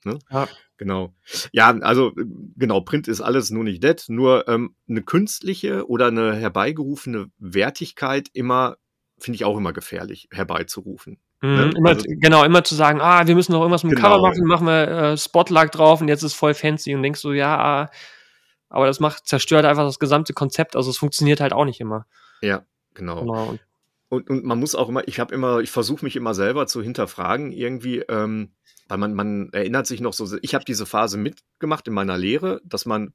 Ne? Ja. Genau. Ja, also genau, Print ist alles nur nicht dead, nur ähm, eine künstliche oder eine herbeigerufene Wertigkeit immer, finde ich auch immer gefährlich, herbeizurufen. Mhm, Ne? immer, Also- genau, immer zu sagen, ah, wir müssen noch irgendwas mit dem Genau. Cover machen, machen wir äh, Spotlight drauf und jetzt ist voll fancy und denkst du, ja, aber das macht, zerstört einfach das gesamte Konzept, also es funktioniert halt auch nicht immer. Ja, genau. Genau. Und, Und, man muss auch immer, ich habe immer, ich versuche mich immer selber zu hinterfragen, irgendwie, ähm, weil man, man erinnert sich noch so, ich habe diese Phase mitgemacht in meiner Lehre, dass man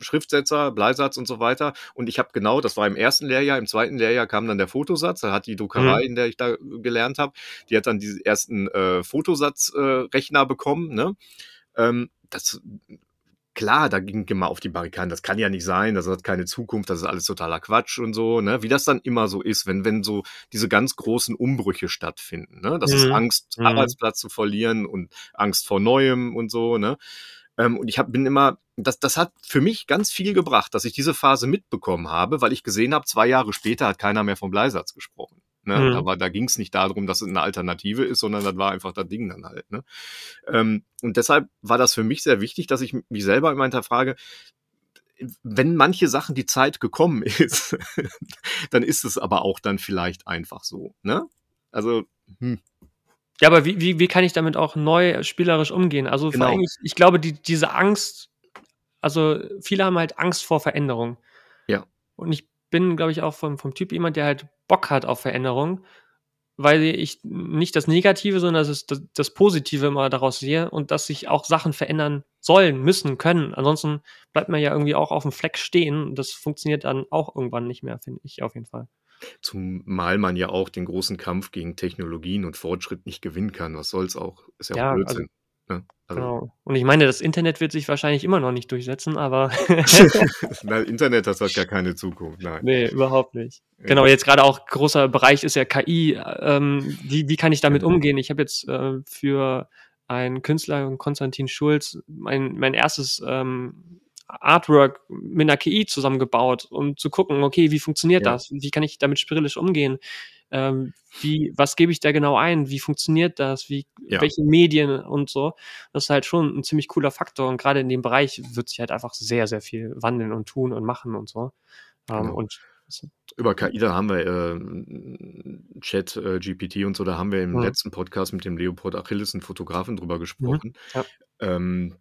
Schriftsetzer, Bleisatz und so weiter. Und ich habe genau, das war im ersten Lehrjahr, im zweiten Lehrjahr kam dann der Fotosatz, da hat die Druckerei, in der ich da gelernt habe, die hat dann diese ersten äh, Fotosatzrechner äh, bekommen. Ne? Ähm, das klar, da ging immer auf die Barrikaden, das kann ja nicht sein, das hat keine Zukunft, das ist alles totaler Quatsch und so, ne? Wie das dann immer so ist, wenn, wenn so diese ganz großen Umbrüche stattfinden, ne? Das ist Mhm. Angst, Mhm. Arbeitsplatz zu verlieren und Angst vor Neuem und so, ne? Ähm, und ich hab, bin immer, das, das hat für mich ganz viel gebracht, dass ich diese Phase mitbekommen habe, weil ich gesehen habe, zwei Jahre später hat keiner mehr vom Bleisatz gesprochen. Ne? Mhm. Aber da ging es nicht darum, dass es eine Alternative ist, sondern das war einfach das Ding dann halt. Ne? Ähm, und deshalb war das für mich sehr wichtig, dass ich mich selber immer hinterfrage, wenn manche Sachen die Zeit gekommen ist, dann ist es aber auch dann vielleicht einfach so. Ne? Also, hm, ja, aber wie, wie, wie kann ich damit auch neu spielerisch umgehen? Also Genau. vor allem, ich, ich glaube, die, diese Angst, also viele haben halt Angst vor Veränderung. Ja. Und ich bin, glaube ich, auch vom, vom Typ jemand, der halt Bock hat auf Veränderung, weil ich nicht das Negative, sondern das, das, das Positive immer daraus sehe und dass sich auch Sachen verändern sollen, müssen, können. Ansonsten bleibt man ja irgendwie auch auf dem Fleck stehen. und Das funktioniert dann auch irgendwann nicht mehr, finde ich auf jeden Fall. zumal man ja auch den großen Kampf gegen Technologien und Fortschritt nicht gewinnen kann. Was soll's auch? Ist ja, Ja, auch also- Blödsinn. ne? Also, Genau. Und ich meine, das Internet wird sich wahrscheinlich immer noch nicht durchsetzen, aber Na, Internet, das hat gar keine Zukunft. Nein. nee, überhaupt nicht. Genau, jetzt gerade auch großer Bereich ist ja KI. Ähm, wie, wie kann ich damit umgehen? Ich habe jetzt äh, für einen Künstler, Konstantin Schulz, mein, mein erstes ähm, Artwork mit einer KI zusammengebaut, um zu gucken, okay, wie funktioniert Ja. das? Wie kann ich damit spielerisch umgehen? Ähm, wie, was gebe ich da genau ein? Wie funktioniert das? Wie, Ja. welche Medien und so? Das ist halt schon ein ziemlich cooler Faktor und gerade in dem Bereich wird sich halt einfach sehr, sehr viel wandeln und tun und machen und so. Ähm, Genau. und Über KI, da haben wir äh, Chat, äh, GPT und so, da haben wir im Mhm. letzten Podcast mit dem Leopold Achilles, einen Fotografen, drüber gesprochen. ja. Ähm,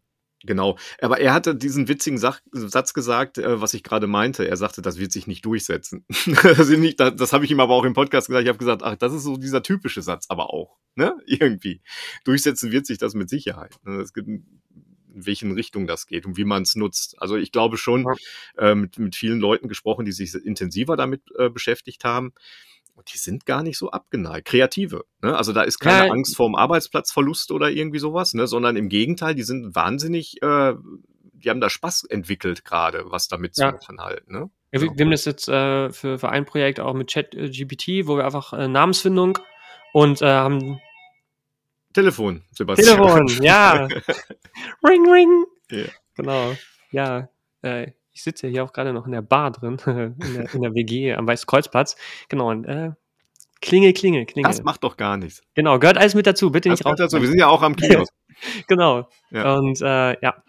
genau. Aber er hatte diesen witzigen Sach Satz gesagt, äh, was ich gerade meinte. Er sagte, das wird sich nicht durchsetzen. nicht- das das habe ich ihm aber auch im Podcast gesagt. Ich habe gesagt, ach, das ist so dieser typische Satz, aber auch. Ne? Irgendwie. Durchsetzen wird sich das mit Sicherheit. Ne? Es gibt, in welchen Richtung das geht und wie man es nutzt. Also ich glaube schon, äh, mit, mit vielen Leuten gesprochen, die sich intensiver damit äh, beschäftigt haben. Und die sind gar nicht so abgeneigt. Kreative. Ne? Also da ist keine ja. Angst vorm Arbeitsplatzverlust oder irgendwie sowas, ne? sondern im Gegenteil, die sind wahnsinnig, äh, die haben da Spaß entwickelt gerade, was damit zu machen halt. Ne? Ja, wir, wir, haben das jetzt äh, für, für ein Projekt auch mit ChatGPT, wo wir einfach äh, Namensfindung und äh, haben Telefon, Sebastian. Telefon, ja. ring, ring. Yeah. Genau. Ja, äh, ich sitze hier auch gerade noch in der Bar drin, in, der, in der WG am Weißkreuzplatz. Genau, und äh, Klingel, Klingel, Klingel. Das macht doch gar nichts. Genau, gehört alles mit dazu, bitte das nicht raus. Dazu. Wir sind ja auch am Kiosk. genau. Ja. Und äh, ja,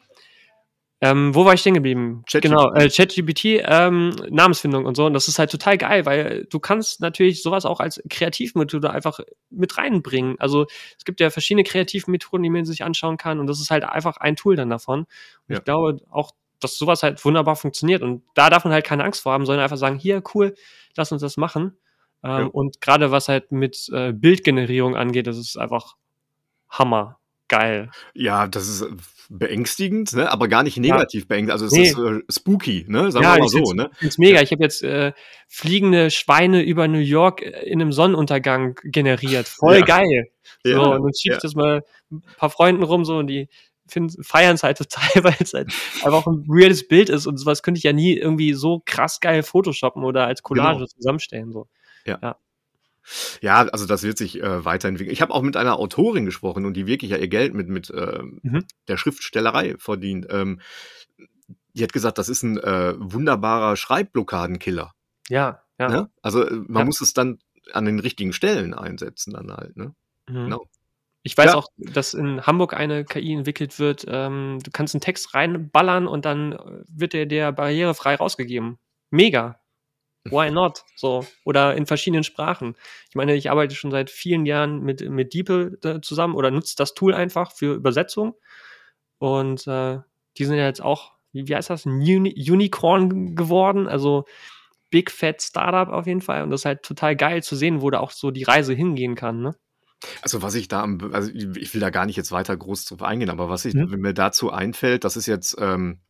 ähm, wo war ich stehen geblieben? Chat genau, äh, ChatGPT, ähm, Namensfindung und so. Und das ist halt total geil, weil du kannst natürlich sowas auch als Kreativmethode einfach mit reinbringen. Also es gibt ja verschiedene Kreativmethoden, die man sich anschauen kann. Und das ist halt einfach ein Tool dann davon. Und ja. ich glaube auch, dass sowas halt wunderbar funktioniert. Und da darf man halt keine Angst vor haben, sondern einfach sagen, hier, cool, lass uns das machen. Ähm, ja. Und gerade was halt mit äh, Bildgenerierung angeht, das ist einfach Hammer. Geil. Ja, das ist beängstigend, ne? aber gar nicht negativ ja. beängstigend. Also es nee. ist äh, spooky, ne? sagen ja, wir mal so. Find's, ne? Find's mega. Ja. Ich habe jetzt äh, fliegende Schweine über New York äh, in einem Sonnenuntergang generiert. Voll geil. So, und dann schiebt das mal ein paar Freunden rum so und die feiern es halt total, weil es halt einfach ein weirdes Bild ist und sowas könnte ich ja nie irgendwie so krass geil photoshoppen oder als Collage genau. zusammenstellen. So. ja. ja. Ja, also das wird sich äh, weiterentwickeln. Ich habe auch mit einer Autorin gesprochen und die wirklich ja ihr Geld mit, mit äh, mhm. der Schriftstellerei verdient. Ähm, die hat gesagt, das ist ein äh, wunderbarer Schreibblockadenkiller. Ja, ja. Ne? Also äh, man ja. muss es dann an den richtigen Stellen einsetzen dann halt. Ne? Mhm. Genau. Ich weiß ja. auch, dass in Hamburg eine KI entwickelt wird. Ähm, du kannst einen Text reinballern und dann wird der dir barrierefrei rausgegeben. Mega. Why not? So. Oder in verschiedenen Sprachen. Ich meine, ich arbeite schon seit vielen Jahren mit, mit DeepL äh, zusammen oder nutze das Tool einfach für Übersetzung. Und äh, die sind ja jetzt auch, wie, wie heißt das, ein Uni Unicorn geworden. Also Big Fat Startup auf jeden Fall. Und das ist halt total geil zu sehen, wo da auch so die Reise hingehen kann, ne? Also was ich da, also ich will da gar nicht jetzt weiter groß drauf eingehen, aber was ich, hm? wenn mir dazu einfällt, das ist jetzt, ähm,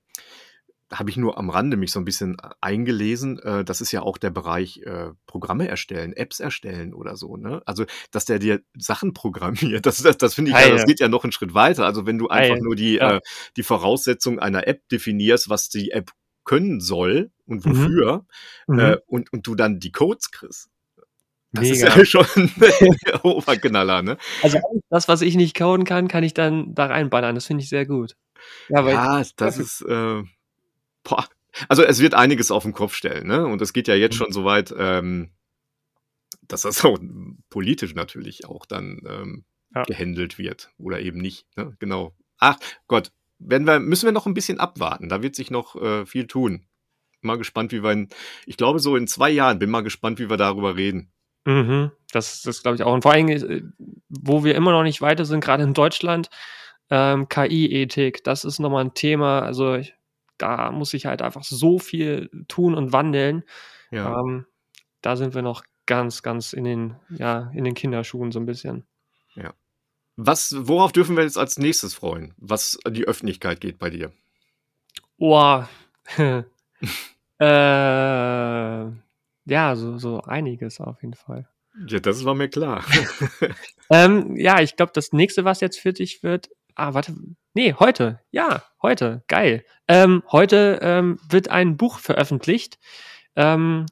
habe ich nur am Rande mich so ein bisschen äh, eingelesen. Äh, das ist ja auch der Bereich äh, Programme erstellen, Apps erstellen oder so. Ne? Also, dass der dir Sachen programmiert, das, das, das finde ich, ja, das geht ja noch einen Schritt weiter. Also, wenn du einfach nur die, ja. äh, die Voraussetzung einer App definierst, was die App können soll und mhm. wofür, mhm. äh, und, und du dann die Codes kriegst. Das Mega. ist ja schon Oberknaller, ne? Also das, was ich nicht coden kann, kann ich dann da reinballern. Das finde ich sehr gut. Ja, ja das ist, äh, boah, also es wird einiges auf den Kopf stellen, ne? Und es geht ja jetzt mhm. schon so weit, ähm, dass das auch politisch natürlich auch dann ähm, ja. gehandelt wird oder eben nicht. Ne? Genau. Ach Gott, werden wir, müssen wir noch ein bisschen abwarten. Da wird sich noch äh, viel tun. Mal gespannt, wie wir in, ich glaube, so in zwei Jahren, bin mal gespannt, wie wir darüber reden. Mhm, das, das glaube ich auch. Und vor allem, äh, wo wir immer noch nicht weiter sind, gerade in Deutschland, ähm, KI-Ethik, das ist nochmal ein Thema. Also ich, da muss ich halt einfach so viel tun und wandeln. Ja. Ähm, da sind wir noch ganz, ganz in den, ja, in den Kinderschuhen so ein bisschen. Ja. Was, worauf dürfen wir jetzt als nächstes freuen, was die Öffentlichkeit geht bei dir? Boah. äh, ja, so, so einiges auf jeden Fall. Ja, das war mir klar. ähm, ja, ich glaube, das nächste, was jetzt für dich wird, Ah, warte. Nee, heute. Ja, heute. Geil. Ähm, heute ähm, wird ein Buch veröffentlicht. Ähm,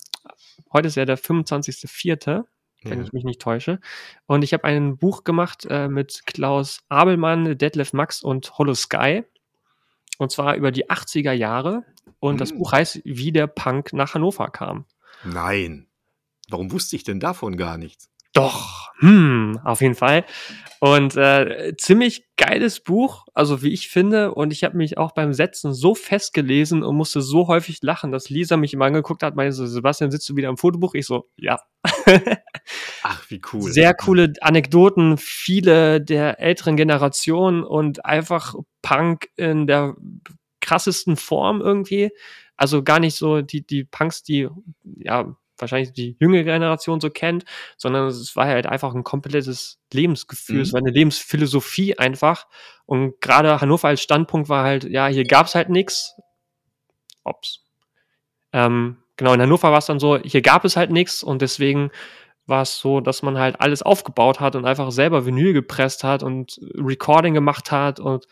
heute ist ja der 25.04., wenn ja. ich mich nicht täusche. Und ich habe ein Buch gemacht äh, mit Klaus Abelmann, Detlef Max und Hollow Sky. Und zwar über die 80er Jahre. Und hm. das Buch heißt, wie der Punk nach Hannover kam. Nein. Warum wusste ich denn davon gar nichts? Doch, hm, auf jeden Fall. Und äh, ziemlich geiles Buch, also wie ich finde. Und ich habe mich auch beim Setzen so festgelesen und musste so häufig lachen, dass Lisa mich immer angeguckt hat, meinte so, Sebastian, sitzt du wieder im Fotobuch? Ich so, ja. Ach, wie cool. Sehr coole Anekdoten, viele der älteren Generationen und einfach Punk in der krassesten Form irgendwie. Also gar nicht so die, die Punks, die ja wahrscheinlich die jüngere Generation so kennt, sondern es war halt einfach ein komplettes Lebensgefühl, mhm. es war eine Lebensphilosophie einfach. Und gerade Hannover als Standpunkt war halt, ja, hier gab's halt nichts. Ops. Ähm, genau, in Hannover war es dann so, hier gab es halt nichts und deswegen war es so, dass man halt alles aufgebaut hat und einfach selber Vinyl gepresst hat und Recording gemacht hat und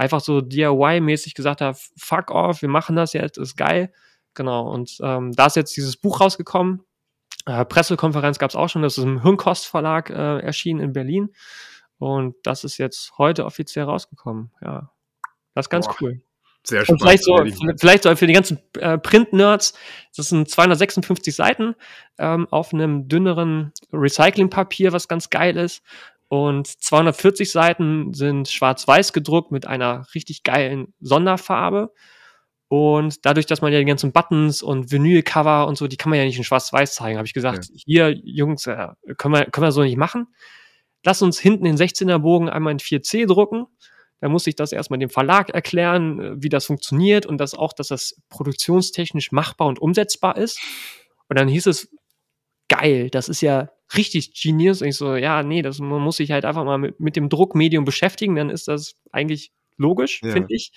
einfach so DIY-mäßig gesagt hat, fuck off, wir machen das jetzt, ist geil. Genau, und ähm, da ist jetzt dieses Buch rausgekommen. Äh, Pressekonferenz gab es auch schon, das ist im Hirnkost Verlag äh, erschienen in Berlin. Und das ist jetzt heute offiziell rausgekommen. Ja, das ist ganz Boah. cool. Sehr spannend. Und vielleicht so, vielleicht so für die ganzen äh, Print-Nerds, das sind 256 Seiten ähm, auf einem dünneren Recyclingpapier, was ganz geil ist. Und 240 Seiten sind schwarz-weiß gedruckt mit einer richtig geilen Sonderfarbe. Und dadurch, dass man ja die ganzen Buttons und Vinylcover und so, die kann man ja nicht in schwarz-weiß zeigen, habe ich gesagt, ja. hier, Jungs, äh, können, wir, können wir so nicht machen. Lass uns hinten den 16er Bogen einmal in 4C drucken. Da muss ich das erstmal dem Verlag erklären, äh, wie das funktioniert und dass auch, dass das produktionstechnisch machbar und umsetzbar ist. Und dann hieß es, geil, das ist ja richtig genius. Und ich so, ja, nee, das, man muss sich halt einfach mal mit, mit dem Druckmedium beschäftigen, dann ist das eigentlich logisch, ja. finde ich.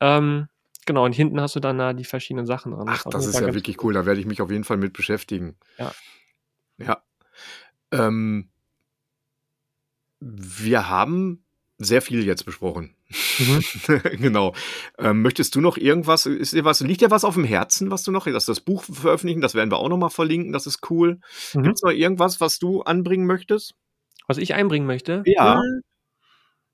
Ähm, genau, und hinten hast du dann da die verschiedenen Sachen dran. Ach, das, ist ja wirklich cool. Da werde ich mich auf jeden Fall mit beschäftigen. Ja. Ja. Ähm, wir haben sehr viel jetzt besprochen. Mhm. genau. Ähm, möchtest du noch irgendwas, ist dir was, liegt dir was auf dem Herzen, was du noch, dass das Buch veröffentlichen, das werden wir auch nochmal verlinken, das ist cool. Mhm. Gibt es noch irgendwas, was du anbringen möchtest? Was ich einbringen möchte? Ja. Hm.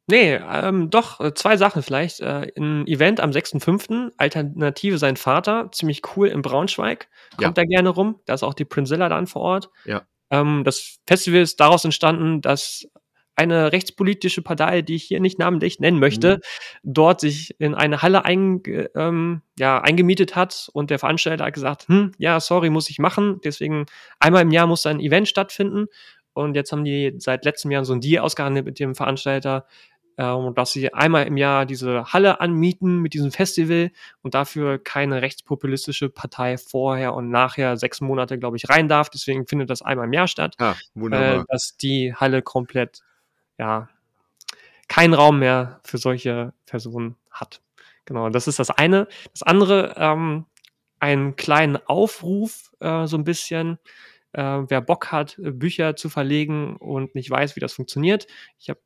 Nee, ähm, doch, äh, zwei Sachen vielleicht. Äh, ein Event am 6.5., Alternative sein Vater, ziemlich cool in Braunschweig. Kommt ja. da gerne rum. Da ist auch die Prinsella dann vor Ort. Ja. Ähm, das Festival ist daraus entstanden, dass eine rechtspolitische Partei, die ich hier nicht namentlich nennen möchte, mhm. dort sich in eine Halle ein, ähm, ja, eingemietet hat und der Veranstalter hat gesagt, hm, ja, sorry, muss ich machen. Deswegen einmal im Jahr muss ein Event stattfinden. Und jetzt haben die seit letztem Jahr so ein Deal ausgehandelt mit dem Veranstalter, äh, dass sie einmal im Jahr diese Halle anmieten mit diesem Festival und dafür keine rechtspopulistische Partei vorher und nachher sechs Monate, glaube ich, rein darf. Deswegen findet das einmal im Jahr statt. Ja, wunderbar. Äh, dass die Halle komplett, ja, keinen Raum mehr für solche Personen hat. Genau, das ist das eine. Das andere, ähm, einen kleinen Aufruf, äh, so ein bisschen. Äh, wer Bock hat, Bücher zu verlegen und nicht weiß, wie das funktioniert. Ich habe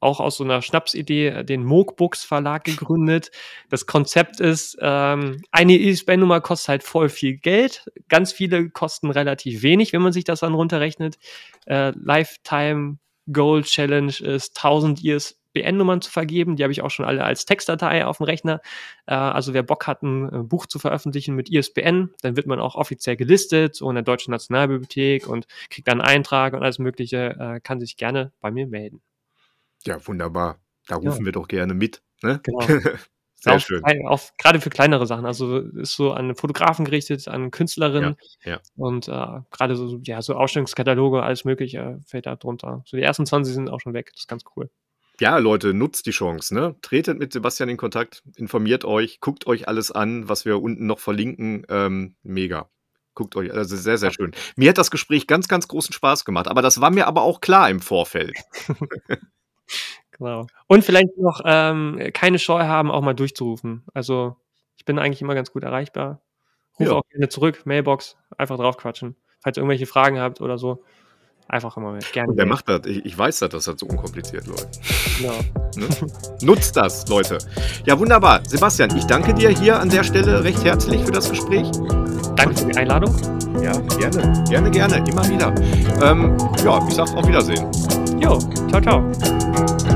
auch aus so einer Schnapsidee äh, den Moogbooks Verlag gegründet. Das Konzept ist, ähm, eine ISBN-Nummer kostet halt voll viel Geld. Ganz viele kosten relativ wenig, wenn man sich das dann runterrechnet. Äh, Lifetime Goal Challenge ist 1000 ISBN-Nummern zu vergeben. Die habe ich auch schon alle als Textdatei auf dem Rechner. Äh, also wer Bock hat, ein äh, Buch zu veröffentlichen mit ISBN, dann wird man auch offiziell gelistet, so in der Deutschen Nationalbibliothek und kriegt dann einen Eintrag und alles Mögliche, äh, kann sich gerne bei mir melden. Ja, wunderbar. Da rufen ja. wir doch gerne mit. Ne? Genau. Sehr auf, schön. Auf, gerade für kleinere Sachen. Also ist so an Fotografen gerichtet, an Künstlerinnen. Ja, ja. Und äh, gerade so, ja, so Ausstellungskataloge, alles Mögliche fällt da drunter. So die ersten 20 sind auch schon weg. Das ist ganz cool. Ja, Leute, nutzt die Chance, ne? Tretet mit Sebastian in Kontakt, informiert euch, guckt euch alles an, was wir unten noch verlinken. Ähm, mega. Guckt euch, also sehr, sehr schön. Mir hat das Gespräch ganz, ganz großen Spaß gemacht, aber das war mir aber auch klar im Vorfeld. Genau. Und vielleicht noch ähm, keine Scheu haben, auch mal durchzurufen. Also ich bin eigentlich immer ganz gut erreichbar. Rufe ja. auch gerne zurück, Mailbox, einfach draufquatschen. Falls ihr irgendwelche Fragen habt oder so, einfach immer gerne. Und wer macht das? Ich, ich, weiß, dass das so unkompliziert läuft. Genau. Ne? Nutzt das, Leute. Ja, wunderbar. Sebastian, ich danke dir hier an der Stelle recht herzlich für das Gespräch. Danke für die Einladung. Ja, gerne. Gerne, gerne. Immer wieder. Ähm, ja, ich sag auf Wiedersehen. Jo, ciao, ciao.